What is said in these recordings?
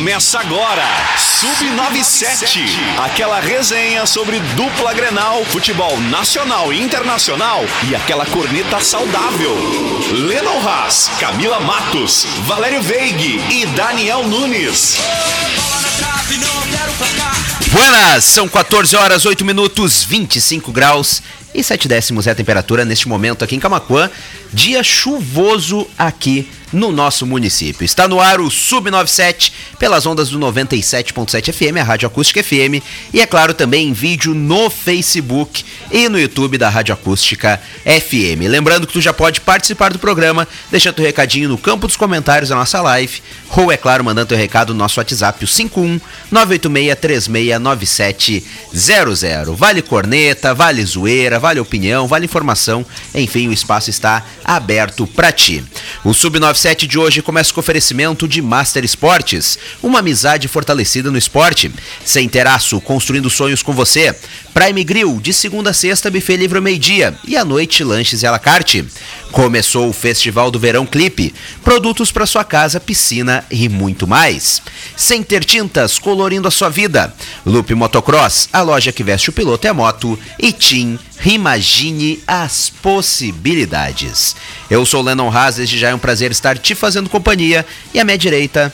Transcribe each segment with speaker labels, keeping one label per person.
Speaker 1: Começa agora, Sub97, aquela resenha sobre dupla Grenal, futebol nacional e internacional e aquela corneta saudável. Lennon Haas, Camila Matos, Valério Veig e Daniel Nunes.
Speaker 2: Buenas, são 14 horas, 8 minutos, 25 graus e 7 décimos é a temperatura neste momento aqui em Camacuã. Dia chuvoso aqui no nosso município. Está no ar o Sub97 pelas ondas do 97.7 FM, a Rádio Acústica FM, e é claro também em vídeo no Facebook e no YouTube da Rádio Acústica FM. Lembrando que tu já pode participar do programa, deixa teu recadinho no campo dos comentários da nossa live, ou é claro, mandando teu recado no nosso WhatsApp, o 51 986369700. Vale corneta, vale zoeira, vale opinião, vale informação, enfim, o espaço está aberto para ti. O Sub97 de hoje começa com oferecimento de Master Esportes, uma amizade fortalecida no esporte. Sem teraço, construindo sonhos com você. Prime Grill, de segunda a sexta, buffet livre ao meio-dia e à noite lanches e à la carte. Começou o Festival do Verão Clipe, produtos para sua casa, piscina e muito mais. Sem ter tintas, colorindo a sua vida. Loop Motocross, a loja que veste o piloto e a moto. E Tim, imagine as possibilidades. Eu sou Lennon Haas, desde já é um prazer estar te fazendo companhia. E à minha direita,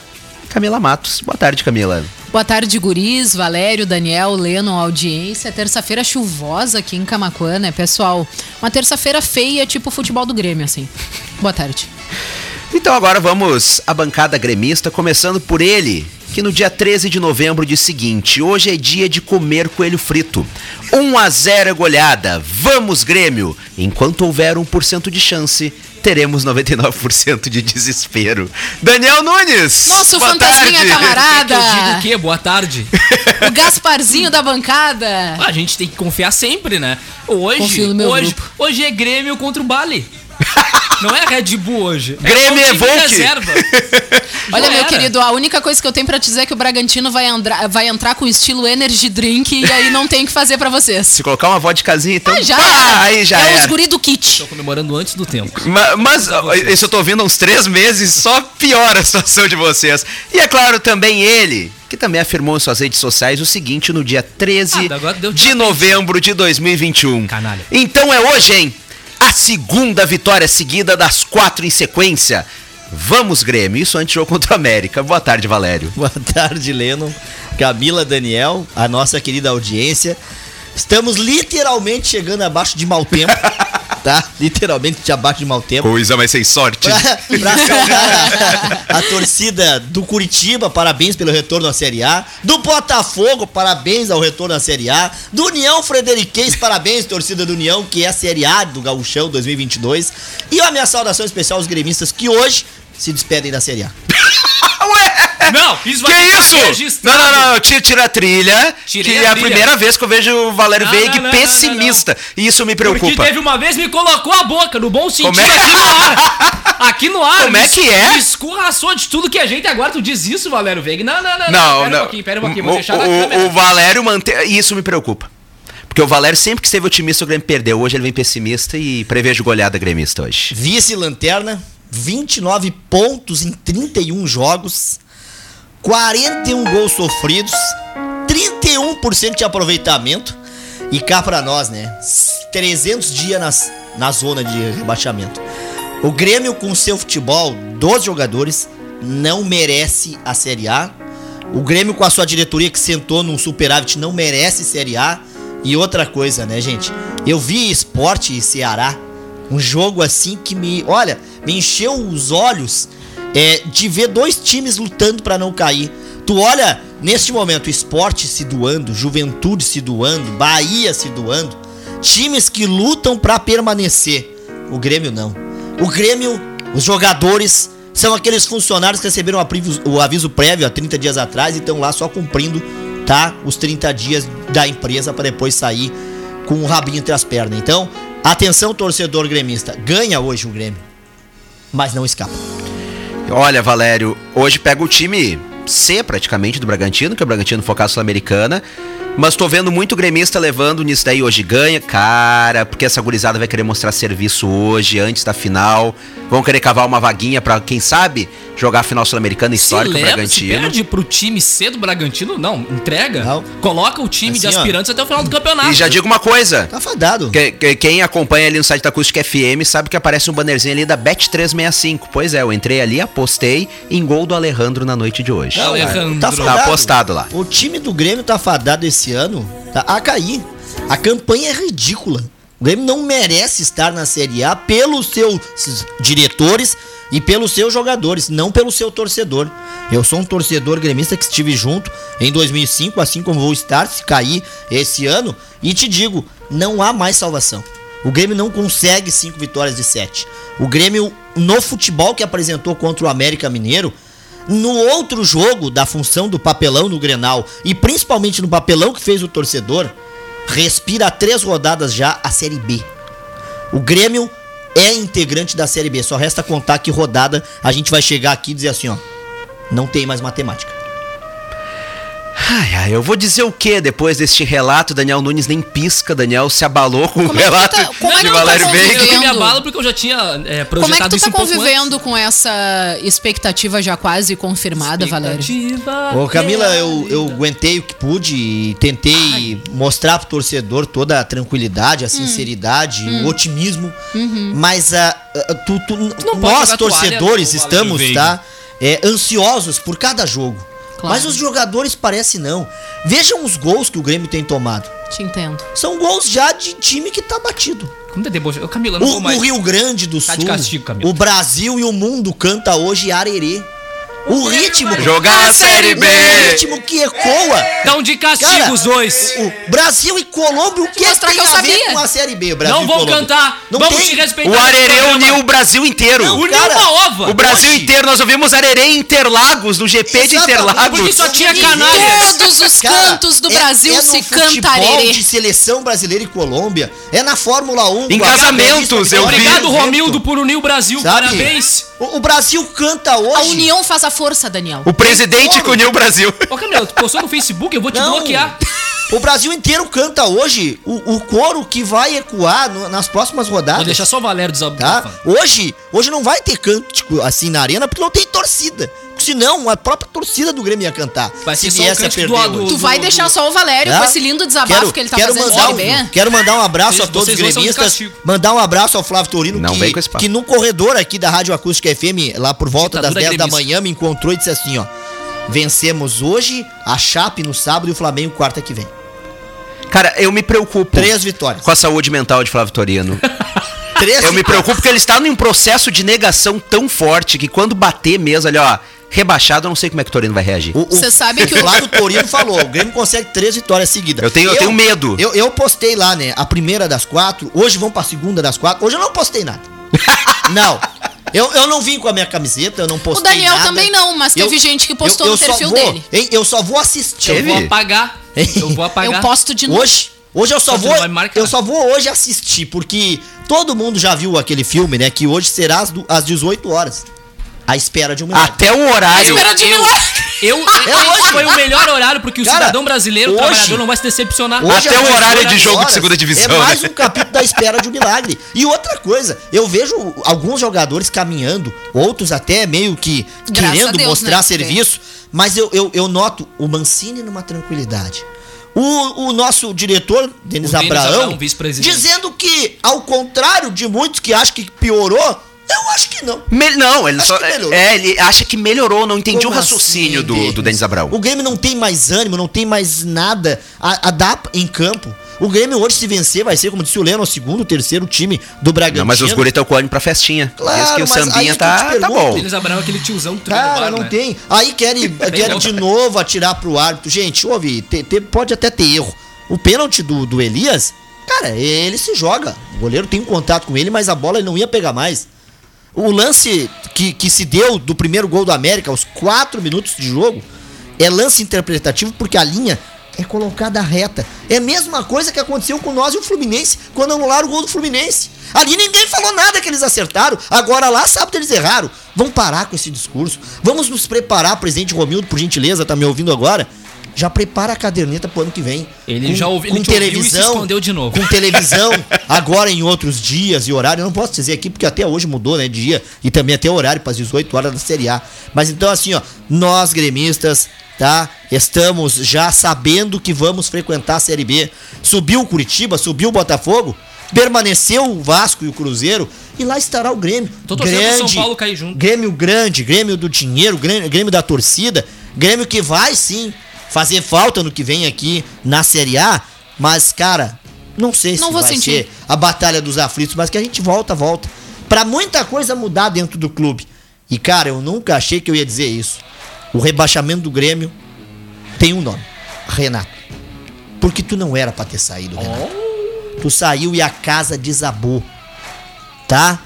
Speaker 2: Camila Matos. Boa tarde, Camila.
Speaker 3: Boa tarde, guris, Valério, Daniel, Lennon, audiência. Terça-feira chuvosa aqui em Camacuã, né, pessoal? Uma terça-feira feia, tipo futebol do Grêmio, assim. Boa tarde.
Speaker 2: Então agora vamos à bancada gremista, começando por ele, que no dia 13 de novembro o seguinte: hoje é dia de comer coelho frito. 1 a 0 é goleada. Vamos, Grêmio! Enquanto houver 1% de chance, teremos 99% de desespero. Daniel Nunes!
Speaker 3: Nosso fantasminha
Speaker 2: tarde.
Speaker 3: camarada!
Speaker 4: Eu digo o quê? Boa tarde.
Speaker 3: o Gasparzinho da bancada!
Speaker 4: A gente tem que confiar sempre, né? Hoje,
Speaker 3: Confio no meu
Speaker 4: hoje,
Speaker 3: grupo.
Speaker 4: hoje é Grêmio contra o Bali. Não é Red Bull hoje.
Speaker 2: Grêmio
Speaker 4: é
Speaker 2: é
Speaker 4: o time
Speaker 2: Volk.
Speaker 4: reserva.
Speaker 3: Olha,
Speaker 4: Já
Speaker 3: meu
Speaker 4: era.
Speaker 3: querido, a única coisa que eu tenho pra te dizer é que o Bragantino vai, andra- vai entrar com estilo Energy Drink e aí não tem o que fazer pra vocês.
Speaker 2: Se colocar uma vodkazinha, então.
Speaker 3: Ah, já
Speaker 2: pá, aí já
Speaker 3: é
Speaker 2: era.
Speaker 3: os guri do kit.
Speaker 4: Tô comemorando antes do tempo.
Speaker 2: Ma- Mas, ó, isso eu tô ouvindo há uns três meses, só piora a situação de vocês. E é claro, também ele, que também afirmou em suas redes sociais o seguinte no dia 13
Speaker 4: Ah, agora deu
Speaker 2: de novembro de 2021.
Speaker 4: Canalha.
Speaker 2: Então é hoje, hein? A segunda vitória seguida das quatro em sequência. Vamos, Grêmio. Isso antes do jogo contra o América. Boa tarde, Valério.
Speaker 5: Boa tarde, Leno. Camila Daniel, a nossa querida audiência. Estamos literalmente chegando abaixo de mau tempo, tá? Literalmente de abaixo de mau tempo.
Speaker 2: Coisa, mas sem sorte.
Speaker 5: Pra, pra saudar a, a torcida do Curitiba, parabéns pelo retorno à Série A. Do Botafogo, parabéns ao retorno à Série A. Do União Frederiquense, parabéns, torcida do União, que é a Série A do Gauchão 2022. E a minha saudação especial aos gremistas que hoje se despedem da Série A.
Speaker 2: Ué!
Speaker 4: Não, isso
Speaker 2: Que
Speaker 4: vai ficar
Speaker 2: isso?
Speaker 4: registrado.
Speaker 2: Não, não, não, tira, tira a trilha.
Speaker 4: Tirei
Speaker 2: que
Speaker 4: a
Speaker 2: é a
Speaker 4: trilha.
Speaker 2: primeira vez que eu vejo o Valério Veig
Speaker 4: não, não,
Speaker 2: pessimista. E isso me
Speaker 4: Porque
Speaker 2: preocupa.
Speaker 4: teve uma vez me colocou a boca, no bom sentido,
Speaker 2: Como é?
Speaker 4: aqui no ar. Aqui no ar.
Speaker 2: Como é que é?
Speaker 4: Me escorraçou de tudo que a gente agora. Tu diz isso, Valério Veiga? Não, não, não.
Speaker 2: Não,
Speaker 4: Pera
Speaker 2: não.
Speaker 4: um pouquinho, pera um pouquinho. Vou
Speaker 2: O-
Speaker 4: deixar na
Speaker 2: o,
Speaker 4: câmera.
Speaker 2: o Valério mantém. E isso me preocupa. Porque o Valério sempre que esteve otimista, o Grêmio perdeu. Hoje ele vem pessimista e prevejo goleada gremista hoje.
Speaker 5: Vice-lanterna, 29 pontos em 31 jogos, 41 gols sofridos, 31% de aproveitamento. E cá pra nós, né? 300 dias nas, na zona de rebaixamento. O Grêmio, com seu futebol, 12 jogadores, não merece a Série A. O Grêmio, com a sua diretoria que sentou num superávit, não merece Série A. E outra coisa, né, gente? Eu vi esporte e Ceará. Um jogo assim que me, olha, me encheu os olhos é, de ver dois times lutando pra não cair. Tu olha, neste momento, esporte se doando, juventude se doando, Bahia se doando. Times que lutam pra permanecer. O Grêmio não. O Grêmio, os jogadores, são aqueles funcionários que receberam o aviso- o aviso prévio há 30 dias atrás e estão lá só cumprindo, tá? Os 30 dias da empresa para depois sair com o rabinho entre as pernas. Então, atenção, torcedor gremista. Ganha hoje o Grêmio. Mas não escapa.
Speaker 2: Olha, Valério, hoje pega o time C praticamente do Bragantino, que é o Bragantino focar Sul-Americana. Mas tô vendo muito gremista levando nisso daí hoje ganha. Cara, porque essa gurizada vai querer mostrar serviço hoje, antes da final. Vão querer cavar uma vaguinha pra, quem sabe, jogar a final sul-americana histórica
Speaker 4: se
Speaker 2: do
Speaker 4: leva, se
Speaker 2: Bragantino.
Speaker 4: perde pro time C do Bragantino, não, entrega.
Speaker 5: Não.
Speaker 4: Coloca o time de
Speaker 5: Assim, ó.
Speaker 4: aspirantes até o final do campeonato.
Speaker 2: E já digo uma coisa.
Speaker 5: Tá fadado.
Speaker 2: Que- que- quem acompanha ali no site da Acústica FM sabe que aparece um bannerzinho ali da Bet365. Pois é, eu entrei ali, apostei em gol do Alejandro na noite de hoje.
Speaker 4: Não, Alejandro.
Speaker 5: Tá
Speaker 4: Tá
Speaker 5: fadado.
Speaker 2: apostado lá.
Speaker 5: O time do Grêmio tá fadado esse ano tá, a cair. A campanha é ridícula. O Grêmio não merece estar na Série A pelos seus diretores e pelos seus jogadores, não pelo seu torcedor. Eu sou um torcedor gremista que estive junto em 2005, assim como vou estar se cair esse ano. E te digo, não há mais salvação. O Grêmio não consegue cinco vitórias de sete. O Grêmio, no futebol que apresentou contra o América Mineiro, no outro jogo da função do papelão no Grenal e principalmente no papelão que fez o torcedor, respira três rodadas já a Série B. O Grêmio é integrante da Série B, só resta contar que rodada a gente vai chegar aqui e dizer assim, ó, não tem mais matemática.
Speaker 2: Ai, ai, eu vou dizer o que depois deste relato? Daniel Nunes nem pisca, Daniel se abalou com o
Speaker 3: Como é que
Speaker 2: relato
Speaker 3: tá- como é
Speaker 2: de
Speaker 3: que tá
Speaker 2: Valério
Speaker 3: convivendo?
Speaker 2: Veiga.
Speaker 4: Eu me abalo porque eu já tinha é, projetado
Speaker 3: Como é que tu tá
Speaker 4: um
Speaker 3: convivendo com essa expectativa já quase confirmada. Valério?
Speaker 4: Expectativa
Speaker 5: Ô Camila, eu,
Speaker 4: realidade.
Speaker 5: eu aguentei o que pude e tentei mostrar pro torcedor toda a tranquilidade, a sinceridade, o otimismo. Mas a, a- tu- tu-
Speaker 4: não pode
Speaker 5: nós, torcedores, estamos, tá? é, ansiosos por cada jogo.
Speaker 3: Claro.
Speaker 5: Mas os jogadores parecem não. Vejam os gols que o Grêmio tem tomado.
Speaker 3: Te entendo.
Speaker 5: São gols já de time que tá batido.
Speaker 4: Como é deboche? Ô, Camila, não
Speaker 5: O,
Speaker 4: vou mais.
Speaker 5: o Rio Grande do
Speaker 4: Tá
Speaker 5: Sul,
Speaker 4: castigo,
Speaker 5: o Brasil e o mundo canta hoje arerê. O ritmo.
Speaker 2: Jogar a Série B.
Speaker 5: O ritmo que ecoa.
Speaker 4: Então de castigo
Speaker 5: Cara,
Speaker 4: os dois.
Speaker 5: O Brasil e Colômbia, o que
Speaker 3: mostrar
Speaker 5: tem
Speaker 3: que eu
Speaker 5: a ver
Speaker 3: sabia.
Speaker 5: com a Série B, Brasil
Speaker 4: Não
Speaker 5: e
Speaker 4: vão
Speaker 5: Colômbia?
Speaker 4: cantar.
Speaker 5: Não
Speaker 4: Vamos
Speaker 5: tem.
Speaker 4: te respeitar.
Speaker 2: O Arerê uniu o Brasil inteiro.
Speaker 5: Não,
Speaker 4: Uniu
Speaker 5: cara,
Speaker 4: uma ova.
Speaker 2: O Brasil
Speaker 5: Hoje-
Speaker 2: inteiro, nós ouvimos Arerê em Interlagos, no GP de
Speaker 5: Exatamente,
Speaker 2: Interlagos.
Speaker 4: porque só tinha canalhas.
Speaker 3: Todos os
Speaker 5: Cara,
Speaker 3: cantos do
Speaker 5: é-
Speaker 3: Brasil
Speaker 5: é no
Speaker 3: se
Speaker 5: futebol
Speaker 3: canta arerê.
Speaker 5: de seleção brasileira e Colômbia. É na Fórmula 1.
Speaker 2: Em
Speaker 5: com a
Speaker 2: casamentos, eu vi.
Speaker 4: Obrigado. Romildo, por unir o Brasil.
Speaker 5: Sabe?
Speaker 4: Parabéns.
Speaker 5: O, o Brasil canta hoje.
Speaker 3: A união faz a força, Daniel.
Speaker 2: O presidente que uniu o Brasil.
Speaker 4: Ô, Camila, tu postou no Facebook, eu vou te
Speaker 5: Não.
Speaker 4: bloquear.
Speaker 5: O Brasil inteiro canta hoje o, o coro que vai ecoar no- nas próximas rodadas.
Speaker 4: Vou deixar só o Valério
Speaker 5: Tá?
Speaker 4: desabafar.
Speaker 5: Hoje, hoje não vai ter cântico assim na arena porque não tem torcida. Senão, a própria torcida do Grêmio ia cantar.
Speaker 4: Vai ser
Speaker 5: se
Speaker 4: só o
Speaker 5: viesse a perder
Speaker 4: do-
Speaker 5: hoje.
Speaker 3: Tu vai
Speaker 4: do-
Speaker 3: deixar
Speaker 4: do-
Speaker 3: só o Valério
Speaker 5: Tá?
Speaker 3: com esse lindo desabafo que ele tá fazendo
Speaker 5: mandar um, quero mandar um abraço
Speaker 4: Vocês-
Speaker 5: a todos os gremistas. Mandar um abraço ao Flávio Torino,
Speaker 2: Não
Speaker 5: que, que no corredor aqui da Rádio Acústica FM, lá por volta das
Speaker 4: Ditadura
Speaker 5: 10 da manhã, me encontrou e disse assim: ó. Vencemos hoje, a Chape no sábado e o Flamengo quarta que vem.
Speaker 2: Cara, eu me preocupo
Speaker 5: Três vitórias.
Speaker 2: com a saúde mental de Flávio Torino.
Speaker 5: Três
Speaker 2: Eu me
Speaker 5: vitórias.
Speaker 2: preocupo porque ele está num processo de negação tão forte que quando bater mesmo, ali, ó, rebaixado, eu não sei como é que o Torino vai reagir.
Speaker 5: O- o-
Speaker 3: Você sabe que o-
Speaker 5: Flávio Torino falou, o Grêmio consegue três vitórias seguidas.
Speaker 2: Eu tenho- eu tenho medo.
Speaker 5: Eu, eu postei lá, né, a primeira das quatro, hoje vão pra segunda das quatro, hoje eu não postei nada. não. Eu, eu não vim com a minha camiseta, eu não postei
Speaker 3: O Daniel
Speaker 5: nada.
Speaker 3: também não, mas teve gente que postou no
Speaker 5: só
Speaker 3: perfil
Speaker 5: vou-
Speaker 3: dele.
Speaker 5: hein, eu só vou assistir.
Speaker 4: Eu vou apagar. Eu vou apagar.
Speaker 3: Eu posto de novo.
Speaker 5: Hoje, hoje eu só
Speaker 4: Só você
Speaker 5: vou, eu só vou hoje assistir, porque todo mundo já viu aquele filme, né, que hoje será às, às 18 horas. A espera de um milagre.
Speaker 2: Até o horário.
Speaker 3: Espera de
Speaker 4: eu,
Speaker 3: milagre.
Speaker 4: eu,
Speaker 5: hoje.
Speaker 4: foi o melhor horário, porque o
Speaker 5: Cara,
Speaker 4: cidadão brasileiro, o
Speaker 5: hoje-
Speaker 4: trabalhador, não vai se decepcionar.
Speaker 5: Hoje
Speaker 2: Até
Speaker 5: às
Speaker 2: o horário
Speaker 5: 18
Speaker 2: de jogo de segunda divisão,
Speaker 5: É mais
Speaker 2: né?
Speaker 5: um capítulo da espera de um milagre. E outra coisa, eu vejo alguns jogadores caminhando, outros até meio que
Speaker 3: Graças
Speaker 5: querendo
Speaker 3: Deus,
Speaker 5: mostrar
Speaker 3: né?
Speaker 5: serviço, mas eu, eu, eu noto o Mancini numa tranquilidade. O, o nosso diretor, Denis
Speaker 4: O Denis
Speaker 5: Abraão,
Speaker 4: Abraão,
Speaker 5: dizendo que, ao contrário de muitos que acham que piorou, eu acho que não.
Speaker 2: Me- não, ele
Speaker 5: Acho
Speaker 2: só.
Speaker 5: que melhorou.
Speaker 2: É, ele acha que melhorou, não entendi
Speaker 5: Como
Speaker 2: o raciocínio
Speaker 5: assim,
Speaker 2: do, do Denis Abraão.
Speaker 5: O Grêmio não tem mais ânimo, não tem mais nada a, a dar em campo. O Grêmio hoje, se vencer, vai ser, como disse o Leno, o segundo, terceiro time do Bragantino.
Speaker 2: Não, mas os guri estão com o ânimo pra festinha.
Speaker 5: Claro,
Speaker 2: Diz que o sambinha tá, tá
Speaker 5: pergunto,
Speaker 2: bom.
Speaker 4: Eles Abraão é aquele tiozão
Speaker 5: Cara,
Speaker 4: bar,
Speaker 5: não
Speaker 4: né?
Speaker 5: tem. Aí querem, querem de novo atirar pro árbitro. Gente, ouve, te- te- pode até ter erro. O pênalti do, do Elias, cara, ele se joga. O goleiro tem um contato com ele, mas a bola ele não ia pegar mais. O lance que, que se deu do primeiro gol do América, aos 4 minutos de jogo, é lance interpretativo porque a linha é colocada reta. É a mesma coisa que aconteceu com nós e o Fluminense quando anularam o gol do Fluminense. Ali ninguém falou nada que eles acertaram. Agora lá sabe que eles erraram. Vamos parar com esse discurso. Vamos nos preparar, presidente Romildo, por gentileza, tá me ouvindo agora? Já prepara a caderneta pro ano que vem.
Speaker 4: Ele já ouviu- ele te ouviu e se escondeu de novo.
Speaker 5: Com televisão, agora em outros dias e horário. Eu não posso dizer aqui, porque até hoje mudou, né? Dia. E também até horário para as 18 horas da Série A. Mas então, assim, ó, nós gremistas, tá? Estamos já sabendo que vamos frequentar a Série B. Subiu o Curitiba, subiu o Botafogo, permaneceu o Vasco e o Cruzeiro. E lá estará o Grêmio.
Speaker 4: Tô pro São Paulo cair junto.
Speaker 5: Grêmio grande, Grêmio do dinheiro, Grêmio, Grêmio da torcida, Grêmio que vai sim fazer falta no que vem aqui na Série A, mas cara, não sei se
Speaker 3: Não vou
Speaker 5: vai
Speaker 3: sentir.
Speaker 5: ser a batalha dos aflitos, mas que a gente volta, volta. Pra muita coisa mudar dentro do clube. E cara, eu nunca achei que eu ia dizer isso. O rebaixamento do Grêmio tem um nome, Renato. Porque tu não era pra ter saído, Renato. Tu saiu e a casa desabou. Tá?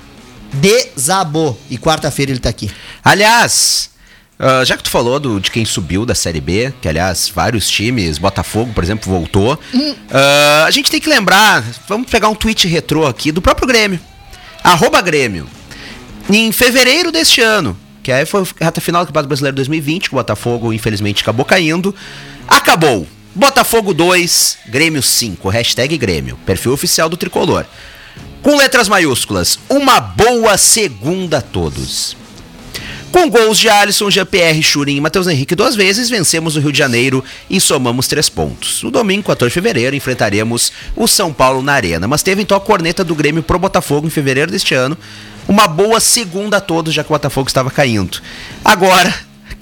Speaker 5: Desabou. E quarta-feira ele tá aqui.
Speaker 2: Aliás, ah, já que tu falou do, de quem subiu da Série B, que aliás, vários times, Botafogo, por exemplo, voltou. ah, a gente tem que lembrar, vamos pegar um tweet retrô aqui do próprio Grêmio. Arroba Grêmio. Em fevereiro deste ano, que aí foi a reta final do Campeonato Brasileiro 2020, que o Botafogo infelizmente acabou caindo. Acabou. Botafogo 2, Grêmio 5, hashtag Grêmio, perfil oficial do Tricolor. Com letras maiúsculas, uma boa segunda a todos. Com gols de Alisson, Jean-Pierre, Churin e Matheus Henrique duas vezes, vencemos o Rio de Janeiro e somamos três pontos. No domingo, 14 de fevereiro, enfrentaremos o São Paulo na Arena. Mas teve então a corneta do Grêmio pro Botafogo em fevereiro deste ano. Uma boa segunda a todos, já que o Botafogo estava caindo. Agora,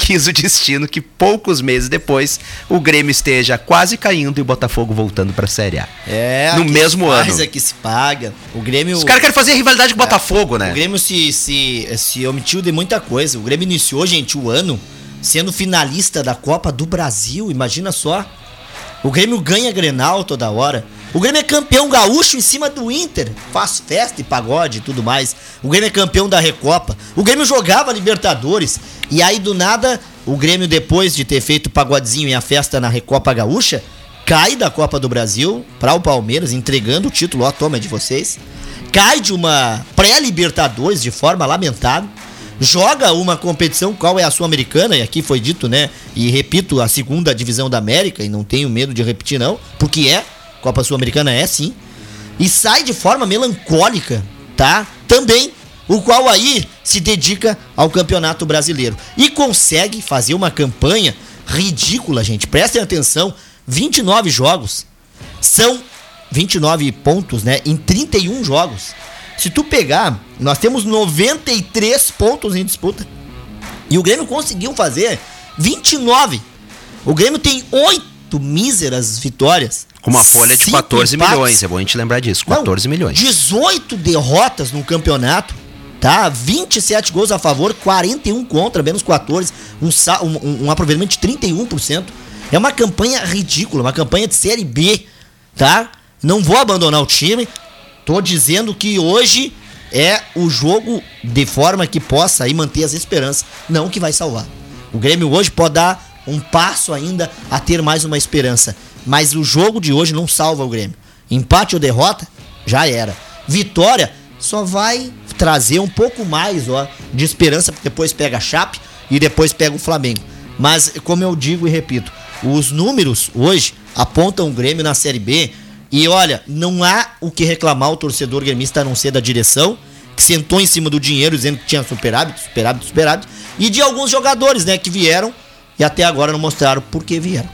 Speaker 2: quis o destino que poucos meses depois o Grêmio esteja quase caindo e o Botafogo voltando para a Série A.
Speaker 5: É,
Speaker 2: No mesmo
Speaker 5: faz,
Speaker 2: ano.
Speaker 5: É que se paga. O Grêmio.
Speaker 2: Os caras querem fazer rivalidade com o Botafogo, né?
Speaker 5: O Grêmio se, se, se omitiu de muita coisa. O Grêmio iniciou, gente, o ano sendo finalista da Copa do Brasil. Imagina só. O Grêmio ganha Grenal toda hora. O Grêmio é campeão gaúcho em cima do Inter. Faz festa e pagode e tudo mais. O Grêmio é campeão da Recopa. O Grêmio jogava Libertadores. E aí, do nada, o Grêmio, depois de ter feito o pagodezinho e a festa na Recopa Gaúcha, cai da Copa do Brasil para o Palmeiras, entregando o título. Ó, toma é de vocês. Cai de uma pré-Libertadores de forma lamentável. Joga uma competição, qual é a Sul-Americana, e aqui foi dito, né? E repito, a segunda divisão da América, e não tenho medo de repetir, não, porque é. Copa Sul-Americana é sim. E sai de forma melancólica, tá? Também. O qual aí se dedica ao Campeonato Brasileiro. E consegue fazer uma campanha ridícula, gente. Prestem atenção: 29 jogos. São 29 pontos, né? Em 31 jogos. Se tu pegar, nós temos 93 pontos em disputa. E o Grêmio conseguiu fazer 29. O Grêmio tem 8 míseras vitórias.
Speaker 2: Com uma folha de
Speaker 5: cinco
Speaker 2: 14
Speaker 5: empates.
Speaker 2: milhões, é bom a gente lembrar disso,
Speaker 5: Não,
Speaker 2: 14 milhões.
Speaker 5: 18 derrotas no campeonato, tá? 27 gols a favor, 41 contra, menos 14, um, sa- um, um- um aproveitamento de 31%. É uma campanha ridícula, uma campanha de Série B, tá? Não vou abandonar o time, tô dizendo que hoje é o jogo de forma que possa aí manter as esperanças, não que vai salvar. O Grêmio hoje pode dar um passo ainda a ter mais uma esperança, mas o jogo de hoje não salva o Grêmio. Empate ou derrota, já era. Vitória só vai trazer um pouco mais ó, de esperança, porque depois pega a Chape e depois pega o Flamengo. Mas, como eu digo e repito, os números hoje apontam o Grêmio na Série B. E olha, não há o que reclamar o torcedor gremista a não ser da direção, que sentou em cima do dinheiro dizendo que tinha superávit, superávit, superávit, e de alguns jogadores, né, que vieram e até agora não mostraram por que vieram.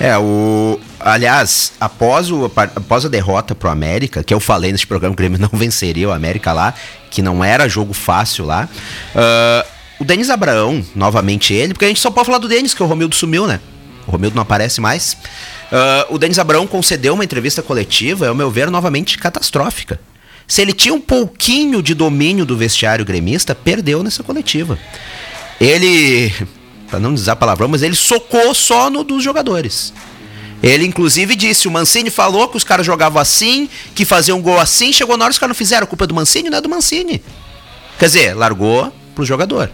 Speaker 2: É, o. Aliás, após, o, após a derrota pro América, que eu falei nesse programa o Grêmio não venceria o América lá, que não era jogo fácil lá. ah, o Denis Abraão, novamente ele, porque a gente só pode falar do Denis, que o Romildo sumiu, né? O Romildo não aparece mais. Ah, o Denis Abraão concedeu uma entrevista coletiva, ao meu ver, novamente catastrófica. Se ele tinha um pouquinho de domínio do vestiário gremista, perdeu nessa coletiva. Ele, pra não dizer palavrão, mas ele socou só no dos jogadores. Ele, inclusive, disse: o Mancini falou que os caras jogavam assim, que faziam um gol assim, chegou na hora os caras não fizeram. A culpa é do Mancini, não é do Mancini. Quer dizer, largou pro jogador.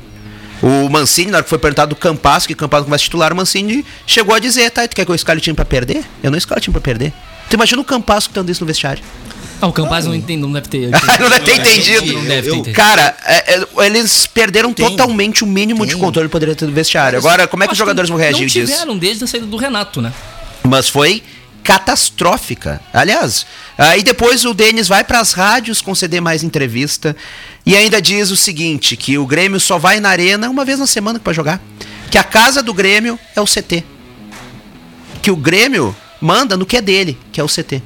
Speaker 2: O Mancini, na hora que foi perguntado do Campasso, que Campasso não vai se titular, o Mancini chegou a dizer: tá, tu quer que eu escale o time pra perder? Eu não escalo o time pra perder. Tu imagina o Campasso que tá isso no vestiário.
Speaker 4: Ah, o Campaz não, entende, não deve ter.
Speaker 2: não deve ter entendido.
Speaker 4: Não deve ter entendido.
Speaker 2: Cara, é, é, eles perderam
Speaker 5: Tem.
Speaker 2: totalmente o mínimo de
Speaker 5: Tem.
Speaker 2: controle que poderia ter do vestiário. Agora, como é que os jogadores vão reagir
Speaker 4: Não
Speaker 2: disso?
Speaker 4: tiveram desde a saída do Renato, né?
Speaker 2: Mas foi catastrófica. Aliás, aí depois o Denis vai pras rádios conceder mais entrevista e ainda diz o seguinte, que o Grêmio só vai na arena uma vez na semana para jogar. Que a casa do Grêmio é o CT. Que o Grêmio manda no que é dele, que é o CT.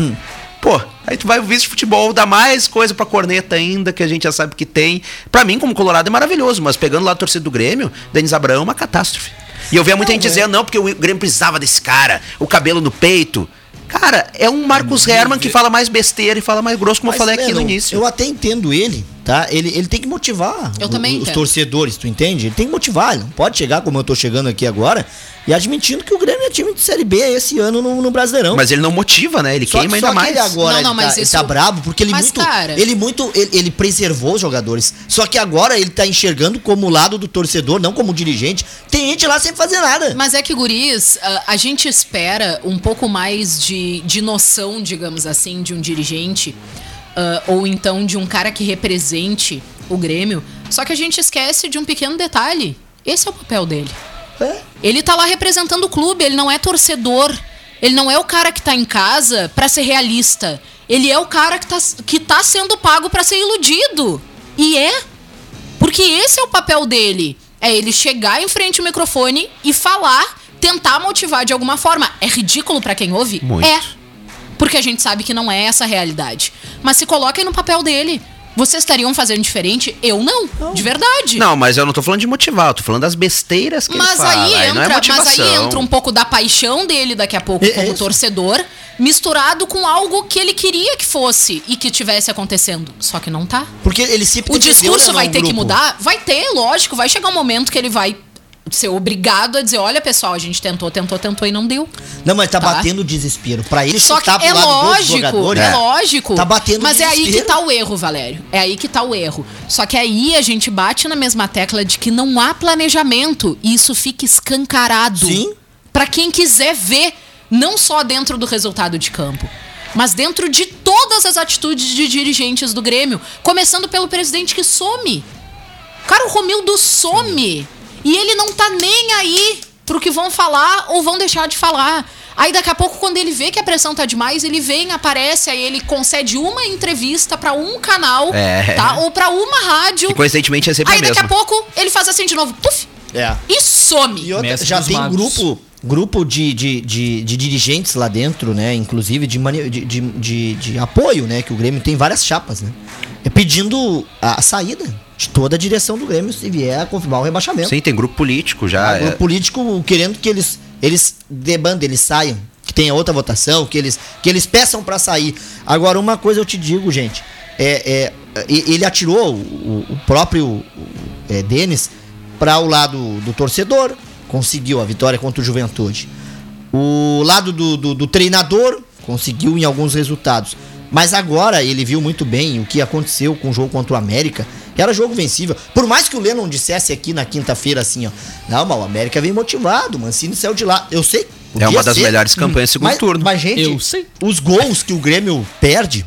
Speaker 2: Hum. Pô, aí tu vai o vice de futebol, dá mais coisa pra corneta ainda, que a gente já sabe que tem. Pra mim, como Colorado, é maravilhoso, mas pegando lá a torcida do Grêmio, Denis Abraão é uma catástrofe. E eu via muita gente dizendo, não, porque o Grêmio precisava desse cara, o cabelo no peito. Cara, é um Marcos Herman que fala mais besteira e fala mais grosso, como eu
Speaker 5: Mas,
Speaker 2: falei aqui no
Speaker 5: Lennon,
Speaker 2: início.
Speaker 5: Eu até entendo ele, tá? Ele, ele tem que motivar
Speaker 3: Eu
Speaker 5: o-
Speaker 3: também
Speaker 5: os torcedores, tu entende? Ele tem que motivar, ele não pode chegar como eu tô chegando aqui agora e admitindo que o Grêmio é time de Série B esse ano no, no Brasileirão.
Speaker 2: Mas ele não motiva, né? Ele
Speaker 5: Só,
Speaker 2: queima
Speaker 5: só
Speaker 2: ainda
Speaker 5: que
Speaker 2: mais.
Speaker 5: ele agora
Speaker 3: Não, não,
Speaker 5: ele
Speaker 3: mas
Speaker 5: tá, ele
Speaker 3: isso-
Speaker 5: tá brabo porque ele
Speaker 3: Mas,
Speaker 5: muito,
Speaker 3: cara-
Speaker 5: ele muito, ele, ele preservou os jogadores. Só que agora ele tá enxergando como o lado do torcedor, não como dirigente. Tem gente lá sem fazer nada.
Speaker 3: Mas é que, guris, a, a gente espera um pouco mais de, de noção, digamos assim, de um dirigente, ah, ou então de um cara que represente o Grêmio. Só que a gente esquece de um pequeno detalhe. Esse é o papel dele.
Speaker 5: É.
Speaker 3: Ele tá lá representando o clube, ele não é torcedor. Ele não é o cara que tá em casa pra ser realista. Ele é o cara que tá, que tá sendo pago pra ser iludido. E é. Porque esse é o papel dele. É ele chegar em frente ao microfone e falar, tentar motivar de alguma forma. É ridículo pra quem ouve?
Speaker 2: Muito.
Speaker 3: É. Porque a gente sabe que não é essa a realidade. Mas se coloquem no papel dele. Vocês estariam fazendo diferente? Eu não. De verdade.
Speaker 2: Não, mas eu não tô falando de motivar, eu tô falando das besteiras que
Speaker 3: Mas
Speaker 2: ele fala.
Speaker 3: aí, entra,
Speaker 2: não é
Speaker 3: mas aí entra um pouco da paixão dele daqui a pouco
Speaker 5: É- é
Speaker 3: como
Speaker 5: isso.
Speaker 3: torcedor, misturado com algo que ele queria que fosse e que tivesse acontecendo. Só que não tá.
Speaker 5: Porque ele sempre
Speaker 3: O
Speaker 5: defendeu,
Speaker 3: discurso
Speaker 5: né,
Speaker 3: vai ter que
Speaker 5: grupo.
Speaker 3: mudar? Vai ter, lógico. Vai chegar um momento que ele vai ser obrigado a dizer: olha, pessoal, a gente tentou, tentou, tentou e não deu.
Speaker 5: Não, mas tá,
Speaker 3: Tá.
Speaker 5: batendo desespero. Pra ele
Speaker 3: Só que é lógico, é lógico.
Speaker 5: Tá batendo
Speaker 3: Mas é aí que
Speaker 5: desespero.
Speaker 3: tá o erro, Valério. É aí que tá o erro. Só que aí a gente bate na mesma tecla de que não há planejamento e isso fica escancarado.
Speaker 5: Sim.
Speaker 3: Pra quem quiser ver, não só dentro do resultado de campo, mas dentro de todas as atitudes de dirigentes do Grêmio, começando pelo presidente que some. Cara, o Romildo some. E ele não tá nem aí pro que vão falar ou vão deixar de falar. Aí daqui a pouco, quando ele vê que a pressão tá demais, ele vem, aparece, aí ele concede uma entrevista pra um canal,
Speaker 2: É.
Speaker 3: tá? Ou pra uma rádio.
Speaker 2: E coincidentemente é sempre
Speaker 3: Aí
Speaker 2: a
Speaker 3: daqui a pouco ele faz assim de novo, puf,
Speaker 5: É.
Speaker 3: e some.
Speaker 5: E outra, já tem
Speaker 4: magos.
Speaker 5: grupo, grupo de, de, de, de dirigentes lá dentro, né? Inclusive de, de, de, de apoio, né? Que o Grêmio tem várias chapas, né? É pedindo a, saída de toda a direção do Grêmio se vier a confirmar o rebaixamento.
Speaker 2: Sim, tem grupo político já.
Speaker 5: Ah,
Speaker 2: é.
Speaker 5: grupo político querendo que eles, eles debandem, eles saiam, que tenha outra votação, que eles, que eles peçam pra sair. Agora, uma coisa eu te digo, gente. É, é, ele atirou o, o próprio é, Denis para o lado do torcedor, conseguiu a vitória contra o Juventude. O lado do, do, do treinador conseguiu em alguns resultados. Mas agora ele viu muito bem o que aconteceu com o jogo contra o América. que Era jogo vencível. Por mais que o Lennon dissesse aqui na quinta-feira assim, ó. Não, mas o América vem motivado, o Mancini saiu de lá. Eu sei.
Speaker 2: É uma das
Speaker 5: ser.
Speaker 2: melhores campanhas do segundo
Speaker 5: mas,
Speaker 2: turno.
Speaker 5: Mas, gente,
Speaker 4: Eu sei.
Speaker 5: os gols que o Grêmio perde,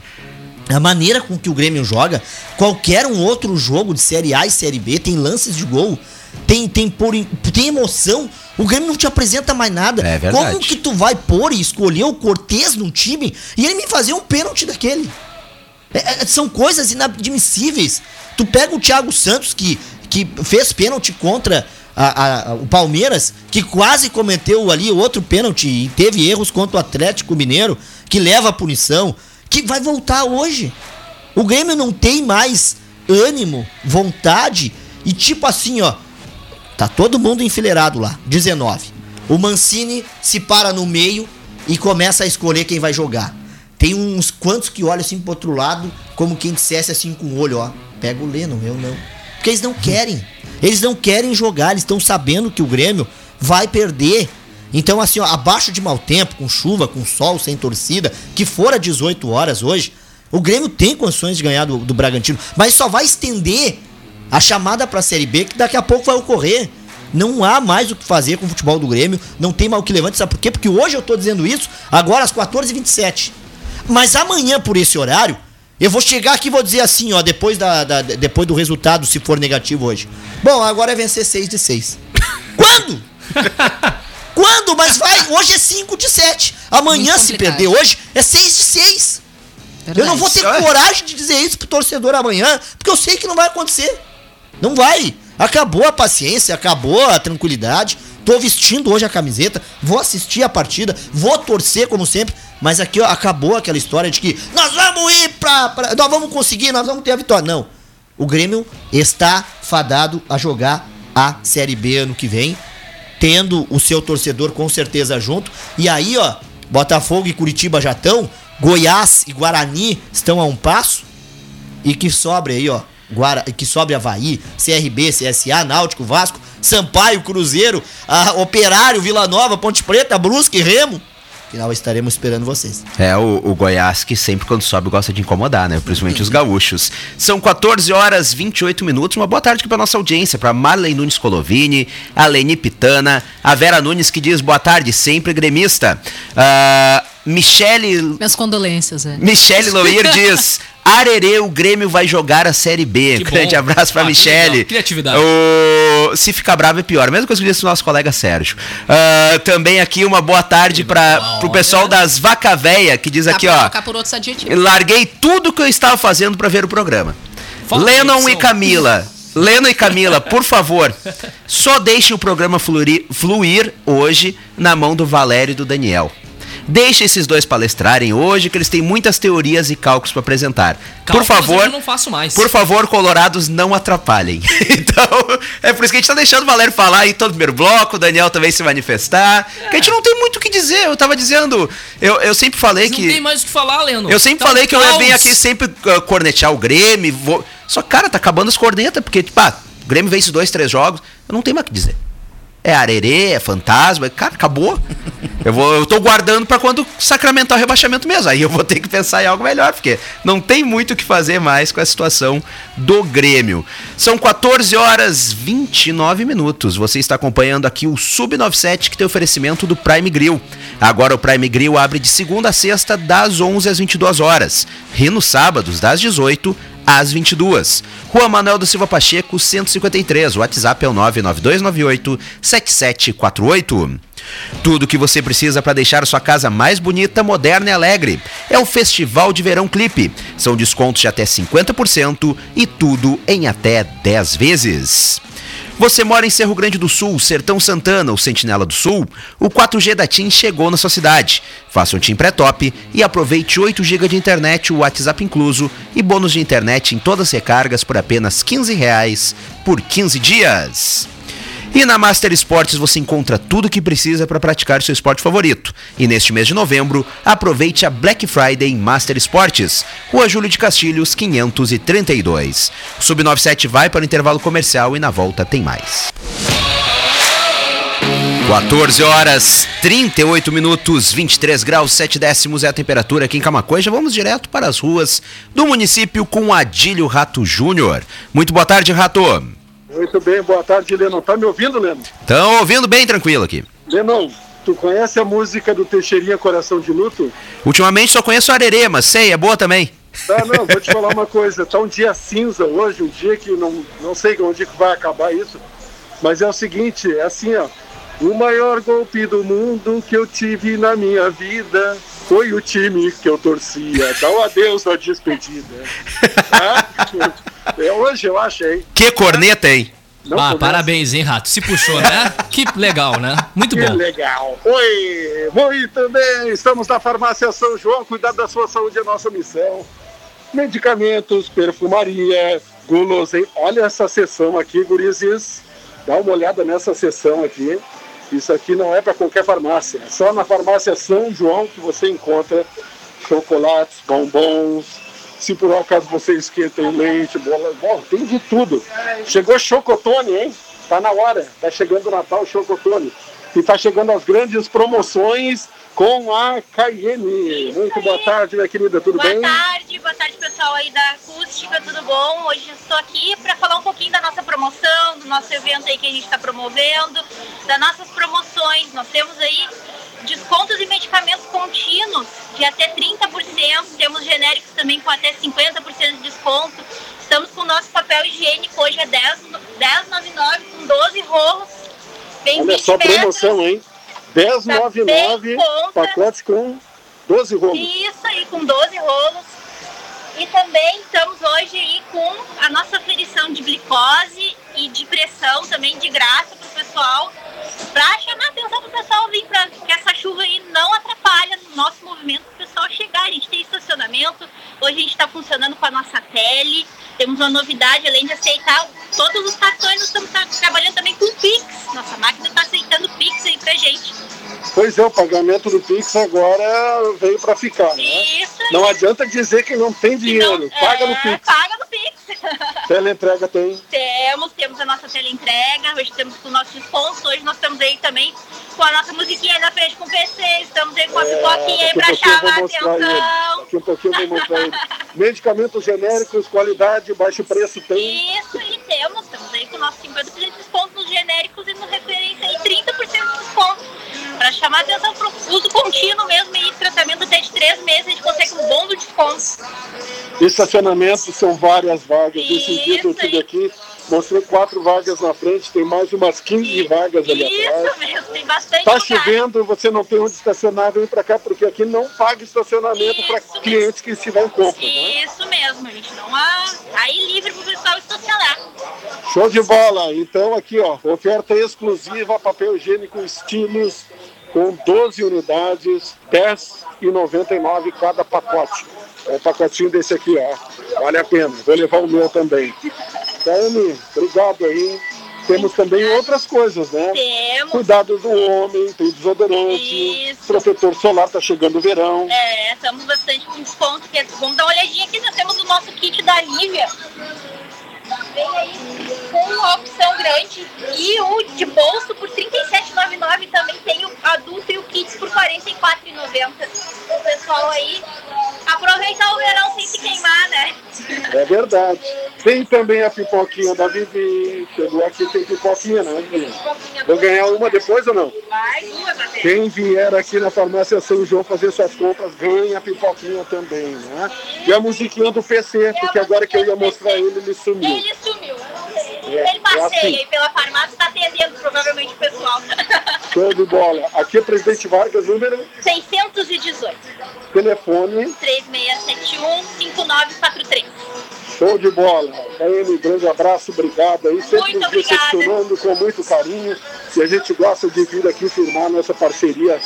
Speaker 5: a maneira com que o Grêmio joga, qualquer um outro jogo de Série A e Série B tem lances de gol, tem, tem, por, tem emoção. O Grêmio não te apresenta mais nada.
Speaker 2: É verdade.
Speaker 5: Como que tu vai pôr e escolher o Cortez num time e ele me fazer um pênalti daquele? É, é, são coisas inadmissíveis. Tu pega o Thiago Santos, que, que fez pênalti contra a- a- o Palmeiras, que quase cometeu ali outro pênalti e teve erros contra o Atlético Mineiro, que leva a punição, que vai voltar hoje. O Grêmio não tem mais ânimo, vontade e tipo assim, ó. Tá todo mundo enfileirado lá, 19. O Mancini se para no meio e começa a escolher quem vai jogar. Tem uns quantos que olham assim pro outro lado, como quem dissesse assim com o olho, ó. Pega o Leno, eu não. Porque eles não querem. Eles não querem jogar, eles estão sabendo que o Grêmio vai perder. Então, assim, ó, abaixo de mau tempo, com chuva, com sol, sem torcida, que for a 18 horas hoje, o Grêmio tem condições de ganhar do, do Bragantino, mas só vai estender a chamada pra Série B, que daqui a pouco vai ocorrer. Não há mais o que fazer com o futebol do Grêmio, não tem o que levante, sabe por quê? Porque hoje eu tô dizendo isso, agora às 14h27. Mas amanhã, por esse horário, eu vou chegar aqui e vou dizer assim, ó, depois, da, da- depois do resultado, se for negativo hoje. Bom, agora é vencer 6 de 6. Quando? Quando? Mas vai, hoje é 5 de 7. Amanhã, se perder hoje, é 6 de 6. Eu não vou ter
Speaker 2: Verdade.
Speaker 5: coragem de dizer isso pro torcedor amanhã, porque eu sei que não vai acontecer. Não vai. Acabou a paciência, acabou a tranquilidade. Tô vestindo hoje a camiseta, vou assistir a partida, vou torcer como sempre, mas aqui ó, acabou aquela história de que nós vamos ir pra, pra- Nós vamos conseguir, nós vamos ter a vitória. Não. O Grêmio está fadado a jogar a Série B ano que vem, tendo o seu torcedor com certeza junto. E aí, ó, Botafogo e Curitiba já estão, Goiás e Guarani estão a um passo. E que sobre aí, ó. Guara, que sobre Havaí, CRB, CSA, Náutico, Vasco, Sampaio, Cruzeiro, a Operário, Vila Nova, Ponte Preta, Brusque, e Remo. Final estaremos esperando vocês.
Speaker 2: É, o, o Goiás que sempre quando sobe gosta de incomodar, né? Principalmente os gaúchos. São 14 horas 28 minutos. Uma boa tarde aqui pra nossa audiência, pra Marlene Nunes Colovini, a Leni Pitana, a Vera Nunes que diz boa tarde, sempre gremista. Ah, Michele
Speaker 3: Minhas condolências, é.
Speaker 2: Michele Loir diz: Arerê, o Grêmio vai jogar a Série B.
Speaker 4: Que
Speaker 2: Grande
Speaker 4: bom.
Speaker 2: abraço pra
Speaker 4: Ah, que
Speaker 2: Michele.
Speaker 4: Criatividade.
Speaker 2: O... Se ficar bravo é pior. Mesma coisa que eu disse pro nosso colega Sérgio. Ah, também aqui uma boa tarde para pro pessoal das Vaca Véia, que diz aqui, ó. Larguei tudo que eu estava fazendo pra ver o programa.
Speaker 4: Fala,
Speaker 2: Lennon e Camila. Lennon e Camila, por favor, só deixe o programa fluir, fluir hoje na mão do Valério e do Daniel. Deixe esses dois palestrarem hoje, que eles têm muitas teorias e cálculos para apresentar.
Speaker 4: Cálculos
Speaker 2: por favor,
Speaker 4: eu não faço mais.
Speaker 2: por favor, colorados, não atrapalhem. então, é por isso que a gente tá deixando o Valério falar aí todo o primeiro bloco, o Daniel também se manifestar. Que a gente não tem muito o que dizer. Eu tava dizendo, eu, eu sempre falei
Speaker 4: Não
Speaker 2: que.
Speaker 4: tem mais o que falar, Leno.
Speaker 2: Eu sempre
Speaker 4: Tá
Speaker 2: falei
Speaker 4: um
Speaker 2: que eu ia vir
Speaker 4: caos.
Speaker 2: aqui sempre uh, cornetear o Grêmio. Vou... Só, cara, tá acabando as cornetas, porque, tipo, ah, o Grêmio vence dois, três jogos. Eu não tenho mais o que dizer. É arerê, é fantasma. Cara, acabou. Eu, vou, eu tô guardando pra quando sacramentar o rebaixamento mesmo. Aí eu vou ter que pensar em algo melhor, porque não tem muito o que fazer mais com a situação do Grêmio. São 14 horas 29 minutos. Você está acompanhando aqui o Sub97 que tem oferecimento do Prime Grill. Agora o Prime Grill abre de segunda a sexta das 11 às 22 horas. E nos sábados das 18 às 22. Rua Manuel da Silva Pacheco, 153. O WhatsApp é o 99298 7748. Tudo o que você precisa para deixar sua casa mais bonita, moderna e alegre é o Festival de Verão Clipe. São descontos de até 50% e tudo em até 10 vezes. Você mora em Cerro Grande do Sul, Sertão Santana ou Sentinela do Sul? O 4G da TIM chegou na sua cidade. Faça um TIM pré-top e aproveite 8 GB de internet, o WhatsApp incluso, e bônus de internet em todas as recargas por apenas 15 reais por 15 dias. E na Master Esportes você encontra tudo o que precisa para praticar seu esporte favorito. E neste mês de novembro, aproveite a Black Friday em Master Esportes, Rua Júlio de Castilhos, 532. O Sub97 vai para o intervalo comercial e na volta tem mais. 14 horas 38 minutos 23 graus 7 décimos é a temperatura aqui em Camacuã. Já vamos direto para as ruas do município com Adílio Rato Júnior. Muito boa tarde, Rato.
Speaker 6: Muito bem, boa tarde, Lennon. Tá me ouvindo, Lennon?
Speaker 2: Estão ouvindo bem tranquilo aqui.
Speaker 6: Lennon, tu conhece a música do Teixeirinha Coração de Luto?
Speaker 2: Ultimamente só conheço Arerê, mas sei, é boa também.
Speaker 6: Tá, não, vou te falar uma coisa. Tá um dia cinza hoje, um dia que não, não sei onde que vai acabar isso. Mas é o seguinte, é assim, ó. O maior golpe do mundo que eu tive na minha vida foi o time que eu torcia. Dá um adeus na despedida. Tá? É hoje, eu acho, hein?
Speaker 2: Que corneta, hein?
Speaker 6: Não
Speaker 4: ah,
Speaker 6: começa.
Speaker 4: parabéns, hein, Rato? Se puxou, né? que legal, né? Muito
Speaker 6: Que
Speaker 4: bom.
Speaker 6: legal. Oi, muito bem. Estamos na Farmácia São João. Cuidar da sua saúde é nossa missão. Medicamentos, perfumaria, guloseima. Olha essa sessão aqui, gurizes. Dá uma olhada nessa sessão aqui. Isso aqui não é para qualquer farmácia. É só na Farmácia São João que você encontra chocolates, bombons. Se por acaso você esquenta em leite, bola, bola, tem de tudo. Chegou chocotone, hein? Tá na hora. Tá chegando o Natal Chocotone. E tá chegando as grandes promoções com a Cayenne. Muito boa tarde, minha querida. Tudo
Speaker 7: boa
Speaker 6: bem?
Speaker 7: tarde, boa tarde pessoal aí da acústica, tudo bom? Hoje eu estou aqui para falar um pouquinho da nossa promoção, do nosso evento aí que a gente está promovendo, das nossas promoções. Nós temos aí descontos em medicamentos contínuos de até 30%, temos genéricos também com até 50% de desconto. Estamos com o nosso papel higiênico hoje é 10 10,99 com 12 rolos. Vem
Speaker 6: Olha
Speaker 7: 20
Speaker 6: só
Speaker 7: metros.
Speaker 6: promoção, hein? 10,99
Speaker 7: Tá bem
Speaker 6: pacote com 12 rolos.
Speaker 7: Isso aí, com 12 rolos. E também estamos hoje aí com a nossa aferição de glicose e de pressão também de graça para o pessoal, para chamar a atenção para o pessoal vir para que essa chuva aí não atrapalhe o nosso movimento para o pessoal chegar. A gente tem estacionamento, hoje a gente está funcionando com a nossa tele, temos uma novidade, além de aceitar todos os cartões, nós estamos tra- trabalhando também com Pix. Nossa máquina está aceitando Pix aí pra gente.
Speaker 6: Pois é, o pagamento do Pix agora veio para ficar, né?
Speaker 7: Isso.
Speaker 6: Não adianta dizer que não tem dinheiro.
Speaker 7: Então,
Speaker 6: Paga no
Speaker 7: é,
Speaker 6: Pix.
Speaker 7: Paga no Pix.
Speaker 6: Teleentrega tem.
Speaker 7: Temos, temos a nossa teleentrega, hoje temos com o nosso desconto, hoje nós estamos aí também com a nossa musiquinha na frente com o PC, estamos aí com a pipoquinha aí
Speaker 6: daqui a
Speaker 7: pra
Speaker 6: pouquinho eu vou
Speaker 7: chamar a
Speaker 6: ele.
Speaker 7: atenção.
Speaker 6: Daqui a pouquinho eu vou mostrar ele. Medicamentos genéricos, qualidade, baixo preço tem.
Speaker 7: Isso, e temos, estamos aí com o nosso 50% de desconto nos genéricos e no referência aí 30% de desconto. Pra chamar atenção pro uso contínuo mesmo aí, tratamento até de 3 meses, a gente consegue um bom desconto.
Speaker 6: Estacionamento são várias vagas.
Speaker 7: Isso aí.
Speaker 6: aqui, mostrei quatro vagas na frente, tem mais umas 15 vagas ali atrás.
Speaker 7: Isso mesmo, tem bastante
Speaker 6: Tá chovendo, você não tem onde estacionar, vem pra cá, porque aqui não paga estacionamento para
Speaker 7: Isso
Speaker 6: clientes que estiver em compra. Né?
Speaker 7: Isso mesmo, a gente não há aí livre pro pessoal estacionar.
Speaker 6: Show de bola! Então aqui ó, oferta exclusiva, papel higiênico estilos com 12 unidades, R$10,99 cada pacote. É um pacotinho desse aqui, ó. Vale a pena. Vou levar o meu também. Dani, obrigado aí. Temos também outras coisas, né?
Speaker 7: Temos.
Speaker 6: Cuidado do homem, tem desodorante,
Speaker 7: Isso.
Speaker 6: protetor solar, tá chegando o verão.
Speaker 7: É, estamos bastante com desconto. É- vamos dar uma olhadinha aqui, nós temos o nosso kit da Lívia. Com a opção grande. E o de bolso por R$ 37,99 também tem o adulto e o kit por R$ 44,90. O pessoal aí aproveitar o verão sem se queimar, né?
Speaker 6: É verdade. Tem também a pipoquinha da Vivi. Chegou aqui, tem pipoquinha, né, Vivi? Vou ganhar uma depois ou não?
Speaker 7: Vai, duas até.
Speaker 6: Quem vier aqui na farmácia São João fazer suas compras, ganha a pipoquinha também, né? E a musiquinha do PC, porque agora que eu ia mostrar ele, ele sumiu.
Speaker 7: Ele sumiu.
Speaker 6: É,
Speaker 7: Ele passeia
Speaker 6: é assim.
Speaker 7: aí pela farmácia, tá atendendo provavelmente o pessoal.
Speaker 6: Show de bola. Aqui é Presidente Vargas, número,
Speaker 7: 618
Speaker 6: telefone,
Speaker 7: 3671-5943.
Speaker 6: show de bola. Daiane, grande abraço, obrigado aí. Sempre
Speaker 7: Muito
Speaker 6: nos
Speaker 7: obrigada.
Speaker 6: decepcionando com muito carinho. E a gente gosta de vir aqui firmar nossa parceria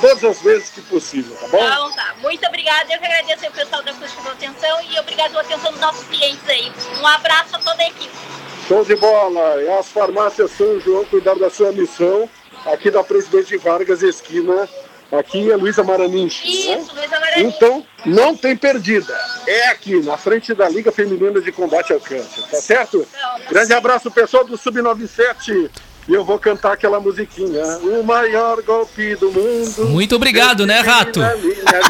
Speaker 6: todas as vezes que possível, tá bom?
Speaker 7: Então tá, muito obrigada. Eu que agradeço ao pessoal da Acústica pela atenção e obrigado pela atenção dos nossos clientes aí. Um abraço a toda a equipe.
Speaker 6: Show de bola! É as farmácias São João cuidar da sua missão, aqui da Presidente Vargas Esquina, aqui é Luísa Maranins. né?
Speaker 7: Isso, Luísa Maranhão.
Speaker 6: Então, não tem perdida. É aqui, na frente da Liga Feminina de Combate ao Câncer, tá certo? Grande abraço, pessoal do Sub-97. E eu vou cantar aquela musiquinha. O maior golpe do mundo.
Speaker 4: Muito obrigado, né, Rato?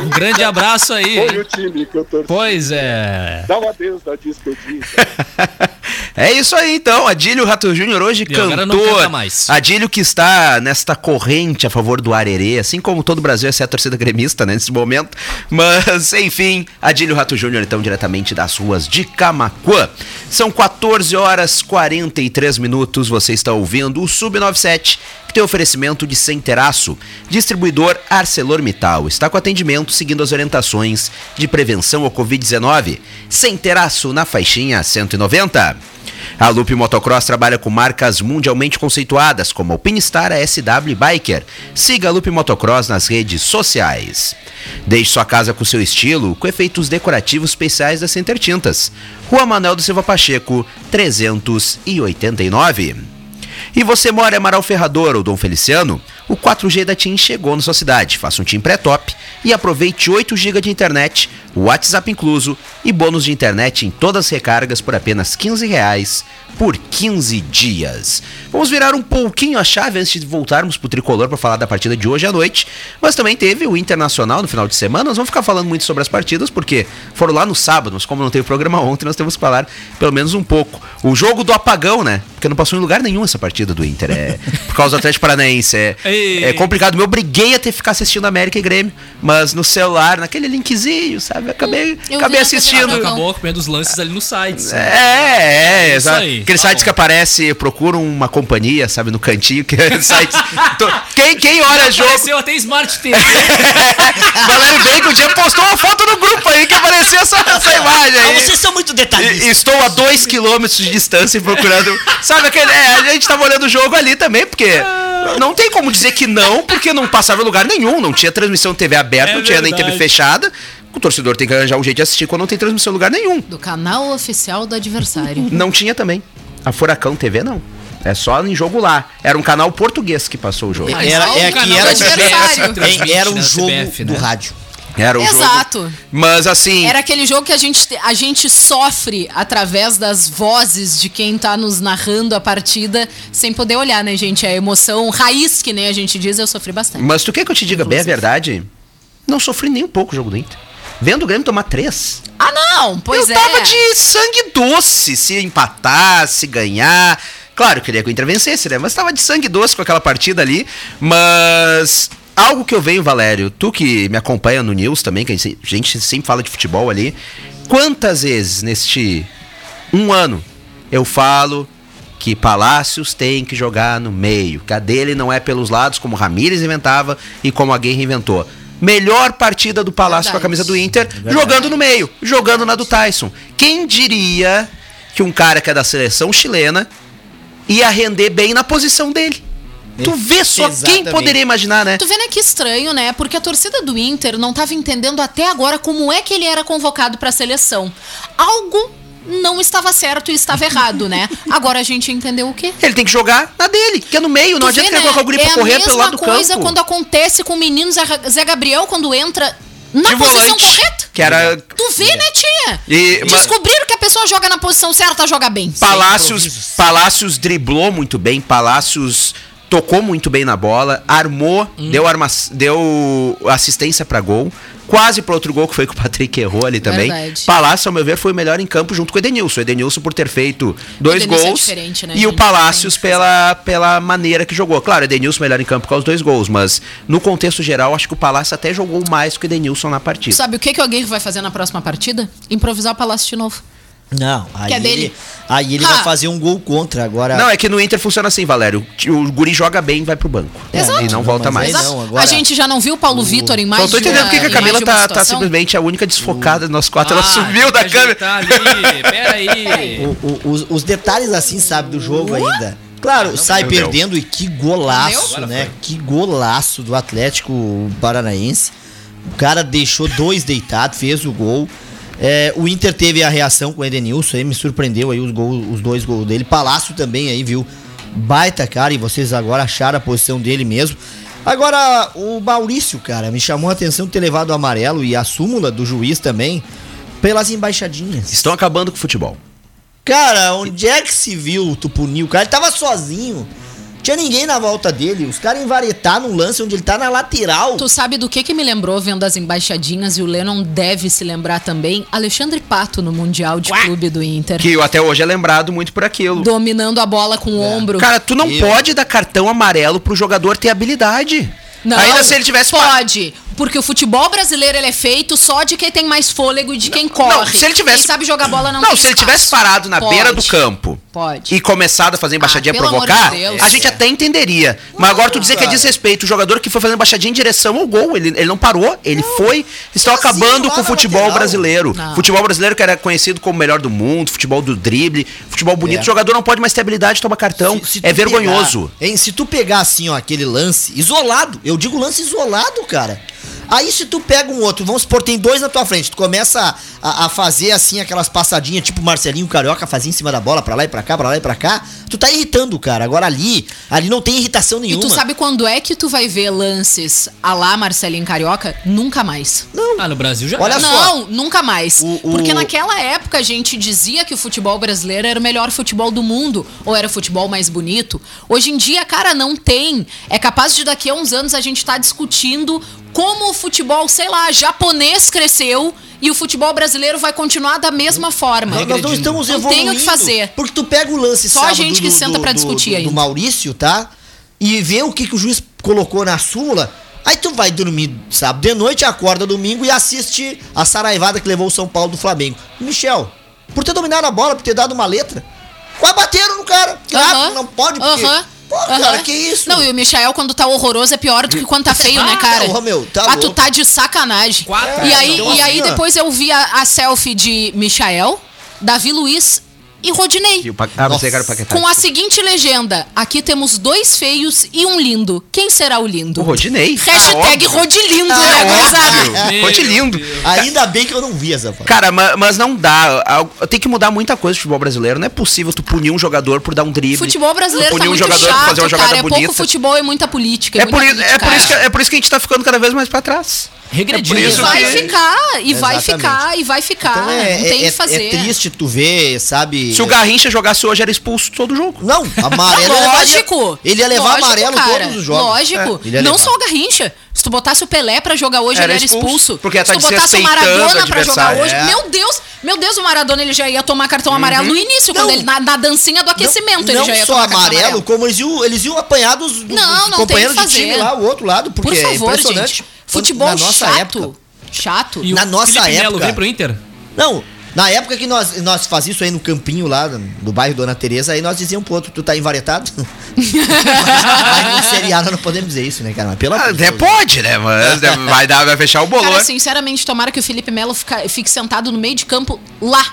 Speaker 4: Um grande abraço aí.
Speaker 6: Foi o time que eu torci.
Speaker 4: Pois é.
Speaker 6: Dá o adeus da despedida.
Speaker 2: É isso aí, então. Adílio Rato Júnior hoje
Speaker 4: E
Speaker 2: cantor.
Speaker 4: mais.
Speaker 2: Adílio que está nesta corrente a favor do Arerê, assim como todo o Brasil, essa é a torcida gremista, né, nesse momento. Mas, enfim, Adílio Rato Júnior, então, diretamente das ruas de Camacuã. São 14 horas 43 minutos. Você está ouvindo o Sub97, que tem oferecimento de Centeraço, distribuidor ArcelorMittal. Está com atendimento seguindo as orientações de prevenção ao Covid-19. Centeraço na faixinha 190. A Loop Motocross trabalha com marcas mundialmente conceituadas como Alpinistar, a SW Biker. Siga a Loop Motocross nas redes sociais. Deixe sua casa com seu estilo, com efeitos decorativos especiais da Center Tintas. Rua Manuel do Silva Pacheco, 389. E você mora em Amaral Ferrador ou Dom Feliciano? O 4G da TIM chegou na sua cidade. Faça um TIM pré-top e aproveite 8 GB de internet WhatsApp incluso e bônus de internet em todas as recargas por apenas 15 reais por 15 dias. Vamos virar um pouquinho a chave antes de voltarmos pro tricolor para falar da partida de hoje à noite, mas também teve o Internacional no final de semana. Nós vamos ficar falando muito sobre as partidas porque foram lá no sábado, mas como não teve programa ontem, nós temos que falar pelo menos um pouco. O jogo do apagão, né? Porque não passou em lugar nenhum essa partida do Inter, é por causa do Atlético Paranaense. É, é complicado. Me obriguei a ter que ficar assistindo América e Grêmio, mas no celular, naquele linkzinho, sabe? Acabei,
Speaker 3: eu
Speaker 2: acabei assistindo.
Speaker 4: Acabou acompanhando os lances ali nos sites.
Speaker 2: É, é,
Speaker 4: Isso
Speaker 2: exato.
Speaker 4: aí.
Speaker 2: Aqueles
Speaker 4: Tá
Speaker 2: sites
Speaker 4: bom.
Speaker 2: que aparece, procuram uma companhia, sabe, no cantinho, que é sites. Tô- quem, quem olha jogo.
Speaker 4: Apareceu até Smart TV.
Speaker 2: Valério Bacon já postou uma foto no grupo aí que apareceu essa, essa imagem
Speaker 5: Ah,
Speaker 2: aí.
Speaker 5: vocês são muito
Speaker 2: E-
Speaker 5: detalhistas.
Speaker 2: Estou a dois quilômetros de distância procurando. Sabe aquele. É, a gente tava olhando o jogo ali também, porque. Não tem como dizer que não, porque não passava em lugar nenhum. Não tinha transmissão TV aberta,
Speaker 4: É
Speaker 2: não tinha nem TV
Speaker 4: verdade.
Speaker 2: fechada. O torcedor tem que arranjar um jeito de assistir quando não tem transmissão em lugar nenhum.
Speaker 3: Do canal oficial do adversário.
Speaker 2: Não tinha também. A Furacão TV não. É só em jogo lá. Era um canal português que passou o jogo.
Speaker 3: Ah,
Speaker 5: Era, é
Speaker 3: o
Speaker 5: que era,
Speaker 3: do adversário.
Speaker 5: é, era um jogo
Speaker 4: CBF,
Speaker 5: do
Speaker 4: né?
Speaker 5: rádio.
Speaker 2: Era um
Speaker 3: Exato.
Speaker 2: jogo. Mas assim.
Speaker 3: Era aquele jogo que a gente, te- a gente sofre através das vozes de quem tá nos narrando a partida, sem poder olhar, né, gente? A emoção raiz, que nem a gente diz, eu sofri bastante.
Speaker 2: Mas tu quer que eu te diga bem a verdade? Não sofri nem um pouco o jogo do Inter. Vendo o Grêmio tomar três.
Speaker 3: Ah, não! Pois
Speaker 2: eu
Speaker 3: é.
Speaker 2: tava de sangue doce se empatar, se ganhar. Claro, eu queria que o Inter vencesse, né? Mas tava de sangue doce com aquela partida ali. Mas algo que eu venho, Valério, tu que me acompanha no News também, que a gente- a gente sempre fala de futebol ali. Quantas vezes neste um ano eu falo que Palácios tem que jogar no meio, que a dele não é pelos lados, como o Ramires inventava e como a Guerra inventou. Melhor partida do Palácio com a
Speaker 3: Verdade.
Speaker 2: camisa do Inter, jogando no meio, jogando na do Tyson. Quem diria que um cara que é da seleção chilena ia render bem na posição dele? Tu vê só quem
Speaker 5: Exatamente.
Speaker 2: poderia imaginar, né?
Speaker 3: Tu vê, né, que estranho, né? Porque a torcida do Inter não tava entendendo até agora como é que ele era convocado pra seleção. Algo não estava certo e estava errado, né? Agora a gente entendeu o quê?
Speaker 2: Ele tem que jogar na dele, que é no meio. Não
Speaker 3: Tu
Speaker 2: adianta
Speaker 3: vê,
Speaker 2: querer colocar o guri pra
Speaker 3: é
Speaker 2: correr
Speaker 3: a mesma
Speaker 2: pelo lado do
Speaker 3: coisa
Speaker 2: campo.
Speaker 3: quando acontece com o menino Zé, Gabriel quando entra na
Speaker 2: De
Speaker 3: posição
Speaker 2: volante,
Speaker 3: correta.
Speaker 2: Que era
Speaker 3: Tu vê, né, tia?
Speaker 2: E- mas-
Speaker 3: Descobriram que a pessoa joga na posição certa, joga bem.
Speaker 2: Palácios. Palácios driblou muito bem, Palácios tocou muito bem na bola, armou, deu, arma, deu assistência pra gol, quase pro outro gol que foi que o Patrick errou ali também.
Speaker 3: Verdade.
Speaker 2: Palácio, ao meu ver, foi o melhor em campo junto com o Edenilson. O Edenilson por ter feito dois
Speaker 3: é
Speaker 2: gols
Speaker 3: diferente, né,
Speaker 2: e o? Palácios pela, pela maneira que jogou. Claro, o Edenilson melhor em campo com os dois gols, mas no contexto geral, acho que o Palácio até jogou mais que o Edenilson na partida.
Speaker 3: Sabe o que, que o Aguirre vai fazer na próxima partida? Improvisar o Palácio de novo.
Speaker 5: Não, aí
Speaker 3: Que é
Speaker 5: ele,
Speaker 3: dele.
Speaker 5: aí ele
Speaker 3: Ah.
Speaker 5: vai fazer um gol contra agora.
Speaker 2: Não, é que no Inter funciona assim, Valério. O guri joga bem e vai pro banco.
Speaker 3: Exato.
Speaker 2: E não volta
Speaker 5: Mas
Speaker 2: mais.
Speaker 5: não, agora-
Speaker 3: a gente já não viu o Paulo Vitor em mais
Speaker 2: Só tô
Speaker 3: de
Speaker 2: entendendo
Speaker 3: uma-
Speaker 2: por que que a Camila tá, tá simplesmente a única desfocada do nosso quatro. Ela
Speaker 4: Ah,
Speaker 2: sumiu da
Speaker 4: tem que
Speaker 2: câmera.
Speaker 4: ajeitar ali, pera aí.
Speaker 5: O- o- os, os detalhes assim, sabe, do jogo ainda. Claro, sai
Speaker 2: Meu Deus.
Speaker 5: perdendo e que golaço,
Speaker 4: Meu?
Speaker 5: né? Que golaço do Atlético Paranaense. O cara deixou dois deitados, fez o gol. É, o Inter teve a reação com o Edenilson, aí me surpreendeu aí os, gols, os dois gols dele. Palácio também aí, viu? Baita, cara, e vocês agora acharam a posição dele mesmo. Agora, o Maurício, cara, me chamou a atenção ter levado o amarelo e a súmula do juiz também pelas embaixadinhas.
Speaker 2: Estão acabando com o futebol.
Speaker 5: Cara, onde é que se viu o Tupuni? O cara tava sozinho. Tinha ninguém na volta dele. Os caras envaretaram no lance onde ele tá na lateral.
Speaker 3: Tu sabe do que que me lembrou vendo as embaixadinhas e o Lennon deve se lembrar também? Alexandre Pato no Mundial de Clube do Inter.
Speaker 2: Que até hoje é lembrado muito por aquilo.
Speaker 3: Dominando a bola com o ombro.
Speaker 2: Cara, tu não
Speaker 5: Eu-
Speaker 2: pode dar cartão amarelo pro jogador ter habilidade.
Speaker 3: Não,
Speaker 2: Ainda se ele tivesse
Speaker 3: Pode. Porque o futebol brasileiro ele é feito só de quem tem mais fôlego e de quem corre.
Speaker 2: não, se ele tivesse-
Speaker 3: Quem sabe jogar bola não
Speaker 2: Não,
Speaker 3: tem
Speaker 2: se ele
Speaker 3: espaço.
Speaker 2: tivesse parado na
Speaker 3: Pode.
Speaker 2: beira do campo
Speaker 3: Pode.
Speaker 2: e começado a fazer embaixadinha
Speaker 3: Ah,
Speaker 2: provocar,
Speaker 3: de Deus.
Speaker 2: a gente até entenderia. Mas agora tu dizer que é
Speaker 5: cara.
Speaker 2: desrespeito, o jogador que foi fazendo embaixadinha em direção ao gol, ele, ele não parou, ele foi. Estão acabando com o futebol
Speaker 5: lateral.
Speaker 2: brasileiro.
Speaker 3: Não.
Speaker 2: Futebol brasileiro que era conhecido como o melhor do mundo, futebol do drible, futebol bonito.
Speaker 5: É.
Speaker 2: O jogador não pode mais ter habilidade de tomar cartão.
Speaker 5: Se- se
Speaker 2: é vergonhoso.
Speaker 5: pegar- hein, se tu pegar assim, ó, aquele lance isolado, eu digo lance isolado, cara. Aí se tu pega um outro, vamos supor, tem dois na tua frente, tu começa a, a fazer assim aquelas passadinhas, tipo Marcelinho Carioca fazia em cima da bola, pra lá e pra cá, pra lá e pra cá, tu tá irritando o cara. Agora ali, ali não tem irritação
Speaker 3: E
Speaker 5: nenhuma.
Speaker 3: tu sabe quando é que tu vai ver lances a lá Marcelinho Carioca? Nunca mais.
Speaker 4: Ah, no Brasil já.
Speaker 5: Olha
Speaker 4: era.
Speaker 5: só.
Speaker 3: Não, nunca mais.
Speaker 5: O- o-
Speaker 3: Porque naquela época a gente dizia que o futebol brasileiro era o melhor futebol do mundo, ou era o futebol mais bonito. Hoje em dia, cara, não tem. É capaz de daqui a uns anos a gente estar discutindo como o futebol, sei lá, japonês cresceu e o futebol brasileiro vai continuar da mesma forma.
Speaker 5: Nós, nós não estamos
Speaker 3: Não
Speaker 5: evoluindo.
Speaker 3: tem o que fazer.
Speaker 5: Porque tu pega o lance
Speaker 3: Só a gente que senta pra discutir
Speaker 5: do,
Speaker 3: ainda.
Speaker 5: do Maurício, tá? E vê o que, que o juiz colocou na súmula. Aí tu vai dormir sábado de noite, acorda domingo e assiste a saraivada que levou o São Paulo do Flamengo. Michel, por ter dominado a bola, por ter dado uma letra, quase bateram no cara. Claro,
Speaker 3: Aham.
Speaker 5: não pode, porque...
Speaker 3: Aham.
Speaker 5: Pô,
Speaker 3: Aham.
Speaker 5: cara, que isso?
Speaker 3: Não, e o Michael, quando tá horroroso, é pior do que quando tá feio, né,
Speaker 5: Ah,
Speaker 3: cara?
Speaker 5: não, meu, tá
Speaker 3: ah, tu tá de sacanagem.
Speaker 4: Quatro.
Speaker 3: E aí,
Speaker 5: então
Speaker 3: e aí
Speaker 5: assim,
Speaker 3: depois eu vi a, a selfie de Michael, Davi Luiz e Rodinei.
Speaker 2: E o Pa- Ah,
Speaker 5: Nossa.
Speaker 2: o Paquetá.
Speaker 3: Com a seguinte legenda: aqui temos dois feios e um lindo. Quem será o lindo?
Speaker 2: O Rodinei.
Speaker 3: Hashtag
Speaker 2: Ah.
Speaker 3: Rodilindo, né,
Speaker 2: Ah,
Speaker 3: gurizada?
Speaker 2: óbvio.
Speaker 4: Meu
Speaker 2: Rode lindo.
Speaker 5: Ainda bem que eu não vi essa foto.
Speaker 2: Cara, ma- mas, não dá. Tem que mudar muita coisa no futebol brasileiro. Não é possível tu punir um jogador por dar um drible.
Speaker 3: Futebol brasileiro
Speaker 2: punir
Speaker 3: tá
Speaker 2: um
Speaker 3: muito
Speaker 2: jogador por
Speaker 3: chato,
Speaker 2: fazer uma jogada
Speaker 3: cara. É
Speaker 2: bonita.
Speaker 3: pouco futebol e muita política.
Speaker 2: É
Speaker 3: muita
Speaker 2: por, isso, é,
Speaker 3: política,
Speaker 2: por isso que, é por isso que a gente tá ficando cada vez mais pra trás.
Speaker 4: Regredindo.
Speaker 2: É
Speaker 3: E
Speaker 2: isso
Speaker 3: vai
Speaker 2: que-
Speaker 3: ficar, e vai
Speaker 5: Exatamente.
Speaker 3: ficar, e vai ficar.
Speaker 5: Então é,
Speaker 3: não tem o
Speaker 5: é,
Speaker 3: que
Speaker 5: é-
Speaker 3: fazer.
Speaker 5: é triste tu ver, sabe?
Speaker 2: Se o Garrincha jogasse hoje, era expulso todo jogo.
Speaker 5: Não, amarelo. ele
Speaker 3: Lógico.
Speaker 5: levaria- Ele ia levar
Speaker 3: Lógico,
Speaker 5: amarelo
Speaker 3: cara.
Speaker 5: todos os jogos.
Speaker 3: Lógico.
Speaker 5: É, ia
Speaker 3: não
Speaker 5: levar.
Speaker 3: só o Garrincha. Se tu botasse o Pelé pra jogar hoje,
Speaker 2: Era
Speaker 3: ele era
Speaker 2: expulso,
Speaker 3: expulso.
Speaker 2: porque ia
Speaker 3: Se tu botasse o Maradona pra jogar hoje,
Speaker 5: É.
Speaker 3: meu Deus, meu Deus, o Maradona ele já ia tomar cartão amarelo no início, quando
Speaker 5: Não.
Speaker 3: ele na, na dancinha do aquecimento ele
Speaker 5: não
Speaker 3: já ia
Speaker 5: só
Speaker 3: tomar cartão
Speaker 5: amarelo,
Speaker 3: amarelo.
Speaker 5: como eles iam, eles iam apanhar dos, dos
Speaker 3: Não, não
Speaker 5: companheiros
Speaker 3: tem
Speaker 5: de time
Speaker 3: fazer.
Speaker 5: lá, o outro lado, porque
Speaker 3: Por
Speaker 5: é
Speaker 3: favor,
Speaker 5: impressionante.
Speaker 3: gente. Futebol
Speaker 5: na nossa
Speaker 3: chato.
Speaker 5: época.
Speaker 3: Chato.
Speaker 4: E o
Speaker 5: Na nossa
Speaker 4: Felipe Melo
Speaker 5: época-
Speaker 4: vem pro Inter?
Speaker 5: Não, na época que nós, nós fazíamos isso aí no campinho lá, do bairro Dona Teresa, aí nós dizíamos pro outro, tu tá invaretado? Mas no seriado não podemos dizer isso, né, cara? Mas
Speaker 2: Ah,
Speaker 5: de
Speaker 2: Até
Speaker 5: Deus.
Speaker 2: pode, né? Mas vai, dar, vai fechar o bolão.
Speaker 3: Cara, sinceramente, tomara que o Felipe Melo fica- fique sentado no meio de campo lá.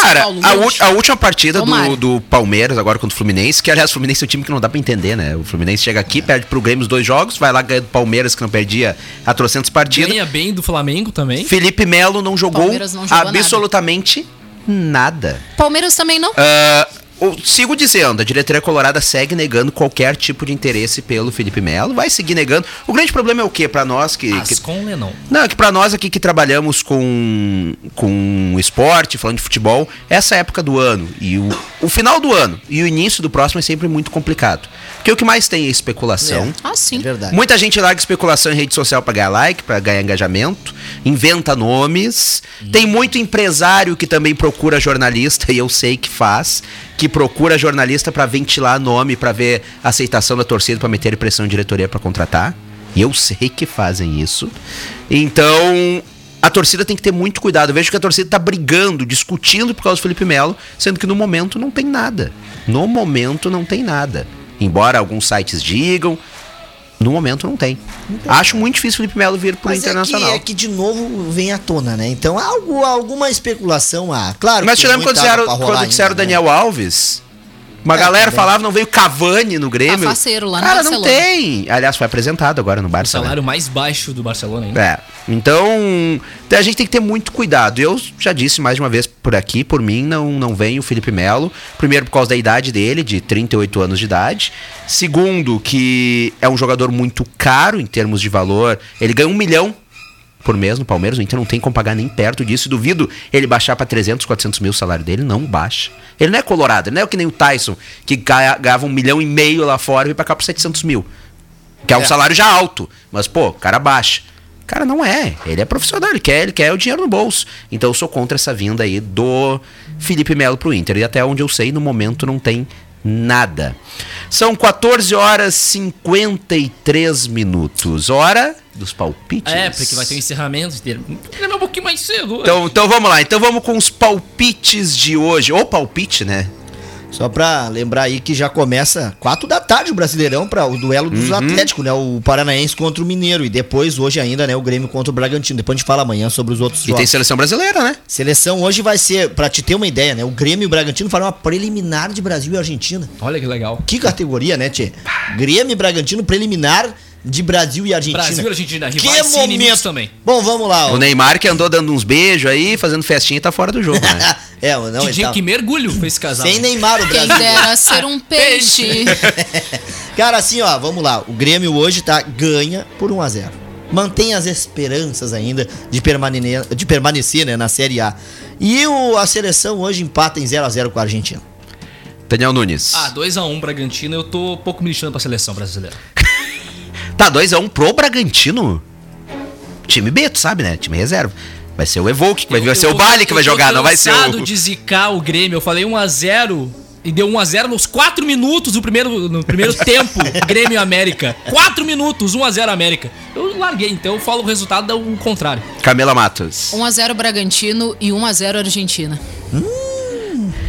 Speaker 2: Cara,
Speaker 3: Paulo,
Speaker 2: a, ú- a última partida do, do Palmeiras, agora contra o Fluminense, que aliás, o Fluminense é um time que não dá pra entender, né? O Fluminense chega aqui, perde pro Grêmio os dois jogos, vai lá ganha do Palmeiras, que não perdia há trocentos partidas.
Speaker 4: Ganha bem do Flamengo também.
Speaker 2: Felipe Melo não jogou,
Speaker 3: não jogou
Speaker 2: absolutamente nada.
Speaker 3: Palmeiras também não.
Speaker 2: Ah, eu sigo dizendo, a diretoria colorada segue negando qualquer tipo de interesse pelo Felipe Melo, vai seguir negando. O grande problema é o quê pra nós que, que
Speaker 4: Ascon Lennon.
Speaker 2: não, é que pra nós aqui que trabalhamos com, com esporte, falando de futebol, essa época do ano e o, o final do ano e o início do próximo é sempre muito complicado. Porque o que mais tem é especulação.
Speaker 3: Ah, sim.
Speaker 5: É verdade.
Speaker 2: Muita gente larga especulação em rede social pra ganhar like, pra ganhar engajamento, inventa nomes. Tem muito empresário que também procura jornalista, e eu sei que faz, que procura jornalista pra ventilar nome, pra ver a aceitação da torcida, pra meter pressão em diretoria pra contratar. E eu sei que fazem isso. Então, a torcida tem que ter muito cuidado. Eu vejo que a torcida tá brigando, discutindo por causa do Felipe Melo, sendo que no momento não tem nada. No momento não tem nada. Embora alguns sites digam, no momento não tem. Acho muito difícil o Felipe Melo vir pro
Speaker 5: Mas
Speaker 2: Internacional.
Speaker 5: É que, é que de novo vem à tona, né? Então algo, alguma especulação há. Claro
Speaker 2: Mas
Speaker 5: que
Speaker 2: te lembra quando disseram, disseram
Speaker 5: ainda, né?
Speaker 2: Daniel Alves? Uma
Speaker 5: É,
Speaker 2: galera
Speaker 5: também.
Speaker 2: falava, não veio Cavani no Grêmio.
Speaker 3: Tá faceiro lá no
Speaker 2: Cara, não
Speaker 3: Barcelona.
Speaker 2: tem. Aliás, foi apresentado agora no
Speaker 4: O
Speaker 2: Barça. né?
Speaker 4: salário mais baixo do Barcelona ainda.
Speaker 2: É. Então, a gente tem que ter muito cuidado. Eu já disse mais de uma vez por aqui, por mim, não, não vem o Felipe Melo. Primeiro, por causa da idade dele, de 38 anos de idade. Segundo, que é um jogador muito caro em termos de valor. Ele ganha um milhão por mês no Palmeiras. O Inter não tem como pagar nem perto disso. Duvido ele baixar pra 300, 400 mil o salário dele. Não baixa. Ele não é colorado. Ele não é que nem o Tyson, que ga- ganhava um milhão e meio lá fora e veio pra cá por 700 mil. Que é um
Speaker 5: É.
Speaker 2: salário já alto. Mas, pô, o cara baixa. Cara, não é. Ele é profissional, ele quer, ele quer o dinheiro no bolso. Então eu sou contra essa vinda aí do Felipe Melo pro Inter. E até onde eu sei, no momento não tem nada. São 14 horas 53 minutos. Hora dos palpites.
Speaker 4: É, porque vai ter um encerramento. Lembra um pouquinho mais cedo.
Speaker 2: Então, então vamos lá. Então vamos com os palpites de hoje. Ou palpite, né?
Speaker 5: Só pra lembrar aí que já começa 4 da tarde o Brasileirão para o duelo dos
Speaker 2: Uhum.
Speaker 5: Atléticos, né? O Paranaense contra o Mineiro e depois hoje ainda, né, o Grêmio contra o Bragantino. Depois a gente fala amanhã sobre os outros
Speaker 2: E tem
Speaker 5: jogos.
Speaker 2: seleção brasileira, né?
Speaker 5: Seleção hoje vai ser, pra te ter uma ideia, né? O Grêmio e o Bragantino farão uma preliminar de Brasil e Argentina.
Speaker 4: Olha que legal.
Speaker 5: Que categoria, né, Tchê? Grêmio e Bragantino preliminar de Brasil e Argentina.
Speaker 4: Brasil e Argentina,
Speaker 5: Que
Speaker 4: rivais e inimigos
Speaker 5: momento
Speaker 4: também.
Speaker 5: Bom, vamos lá.
Speaker 2: O Neymar que andou dando uns beijos aí, fazendo festinha e tá fora do jogo, né?
Speaker 5: é, não, ele
Speaker 4: DJ,
Speaker 5: tá...
Speaker 4: que mergulho foi esse casal.
Speaker 5: Sem Neymar o
Speaker 3: Quem
Speaker 5: Brasil.
Speaker 3: dera ser um peixe.
Speaker 5: Cara, assim, ó, vamos lá. O Grêmio hoje tá ganha por 1 a 0. Mantém as esperanças ainda de permanecer, de permanecer né, na Série A. E o, a seleção hoje empata em 0 a 0 com a Argentina.
Speaker 2: Daniel Nunes.
Speaker 4: Ah, 2x1 Bragantino, eu tô um pouco me lixando pra seleção brasileira.
Speaker 2: Tá, 2x1 pro Bragantino? Time B, tu sabe, né? Time reserva. Vai ser o Evoque, que vai, vai ser o Bali que vai jogar, não vai ser o.
Speaker 4: de zicar o Grêmio. Eu falei 1x0 e deu 1x0 nos 4 minutos do primeiro, no primeiro tempo. Grêmio América. 4 minutos, 1x0 América. Eu larguei, então eu falo o resultado é o contrário.
Speaker 2: Camila Matos.
Speaker 3: 1x0 Bragantino e 1x0 Argentina.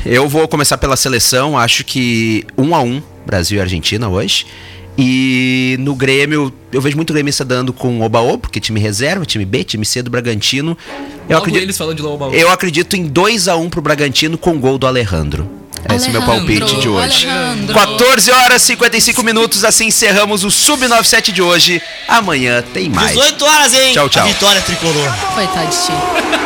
Speaker 2: Eu vou começar pela seleção, acho que 1x1 Brasil e Argentina hoje. E no Grêmio, eu vejo muito gremista dando com oba porque time reserva, time B, time C do Bragantino. Eu
Speaker 4: Logo
Speaker 2: acredito,
Speaker 4: eles falando de Lobo
Speaker 2: eu acredito em 2x1 pro Bragantino com gol do Alejandro. Esse é o meu palpite de hoje.
Speaker 3: Alejandro.
Speaker 2: 14 horas e 55 minutos, assim encerramos o Sub-97 de hoje. Amanhã tem mais.
Speaker 5: 18 horas, hein?
Speaker 2: Tchau, tchau.
Speaker 5: A vitória tricolor.
Speaker 3: Coitado de ti.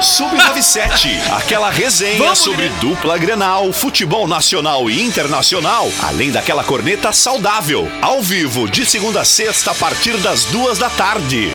Speaker 1: Sub-97, aquela resenha
Speaker 4: Vamos,
Speaker 1: sobre
Speaker 4: Grêmio.
Speaker 1: dupla Grenal, futebol nacional e internacional, além daquela corneta saudável, ao vivo, de segunda a sexta, a partir das duas da tarde.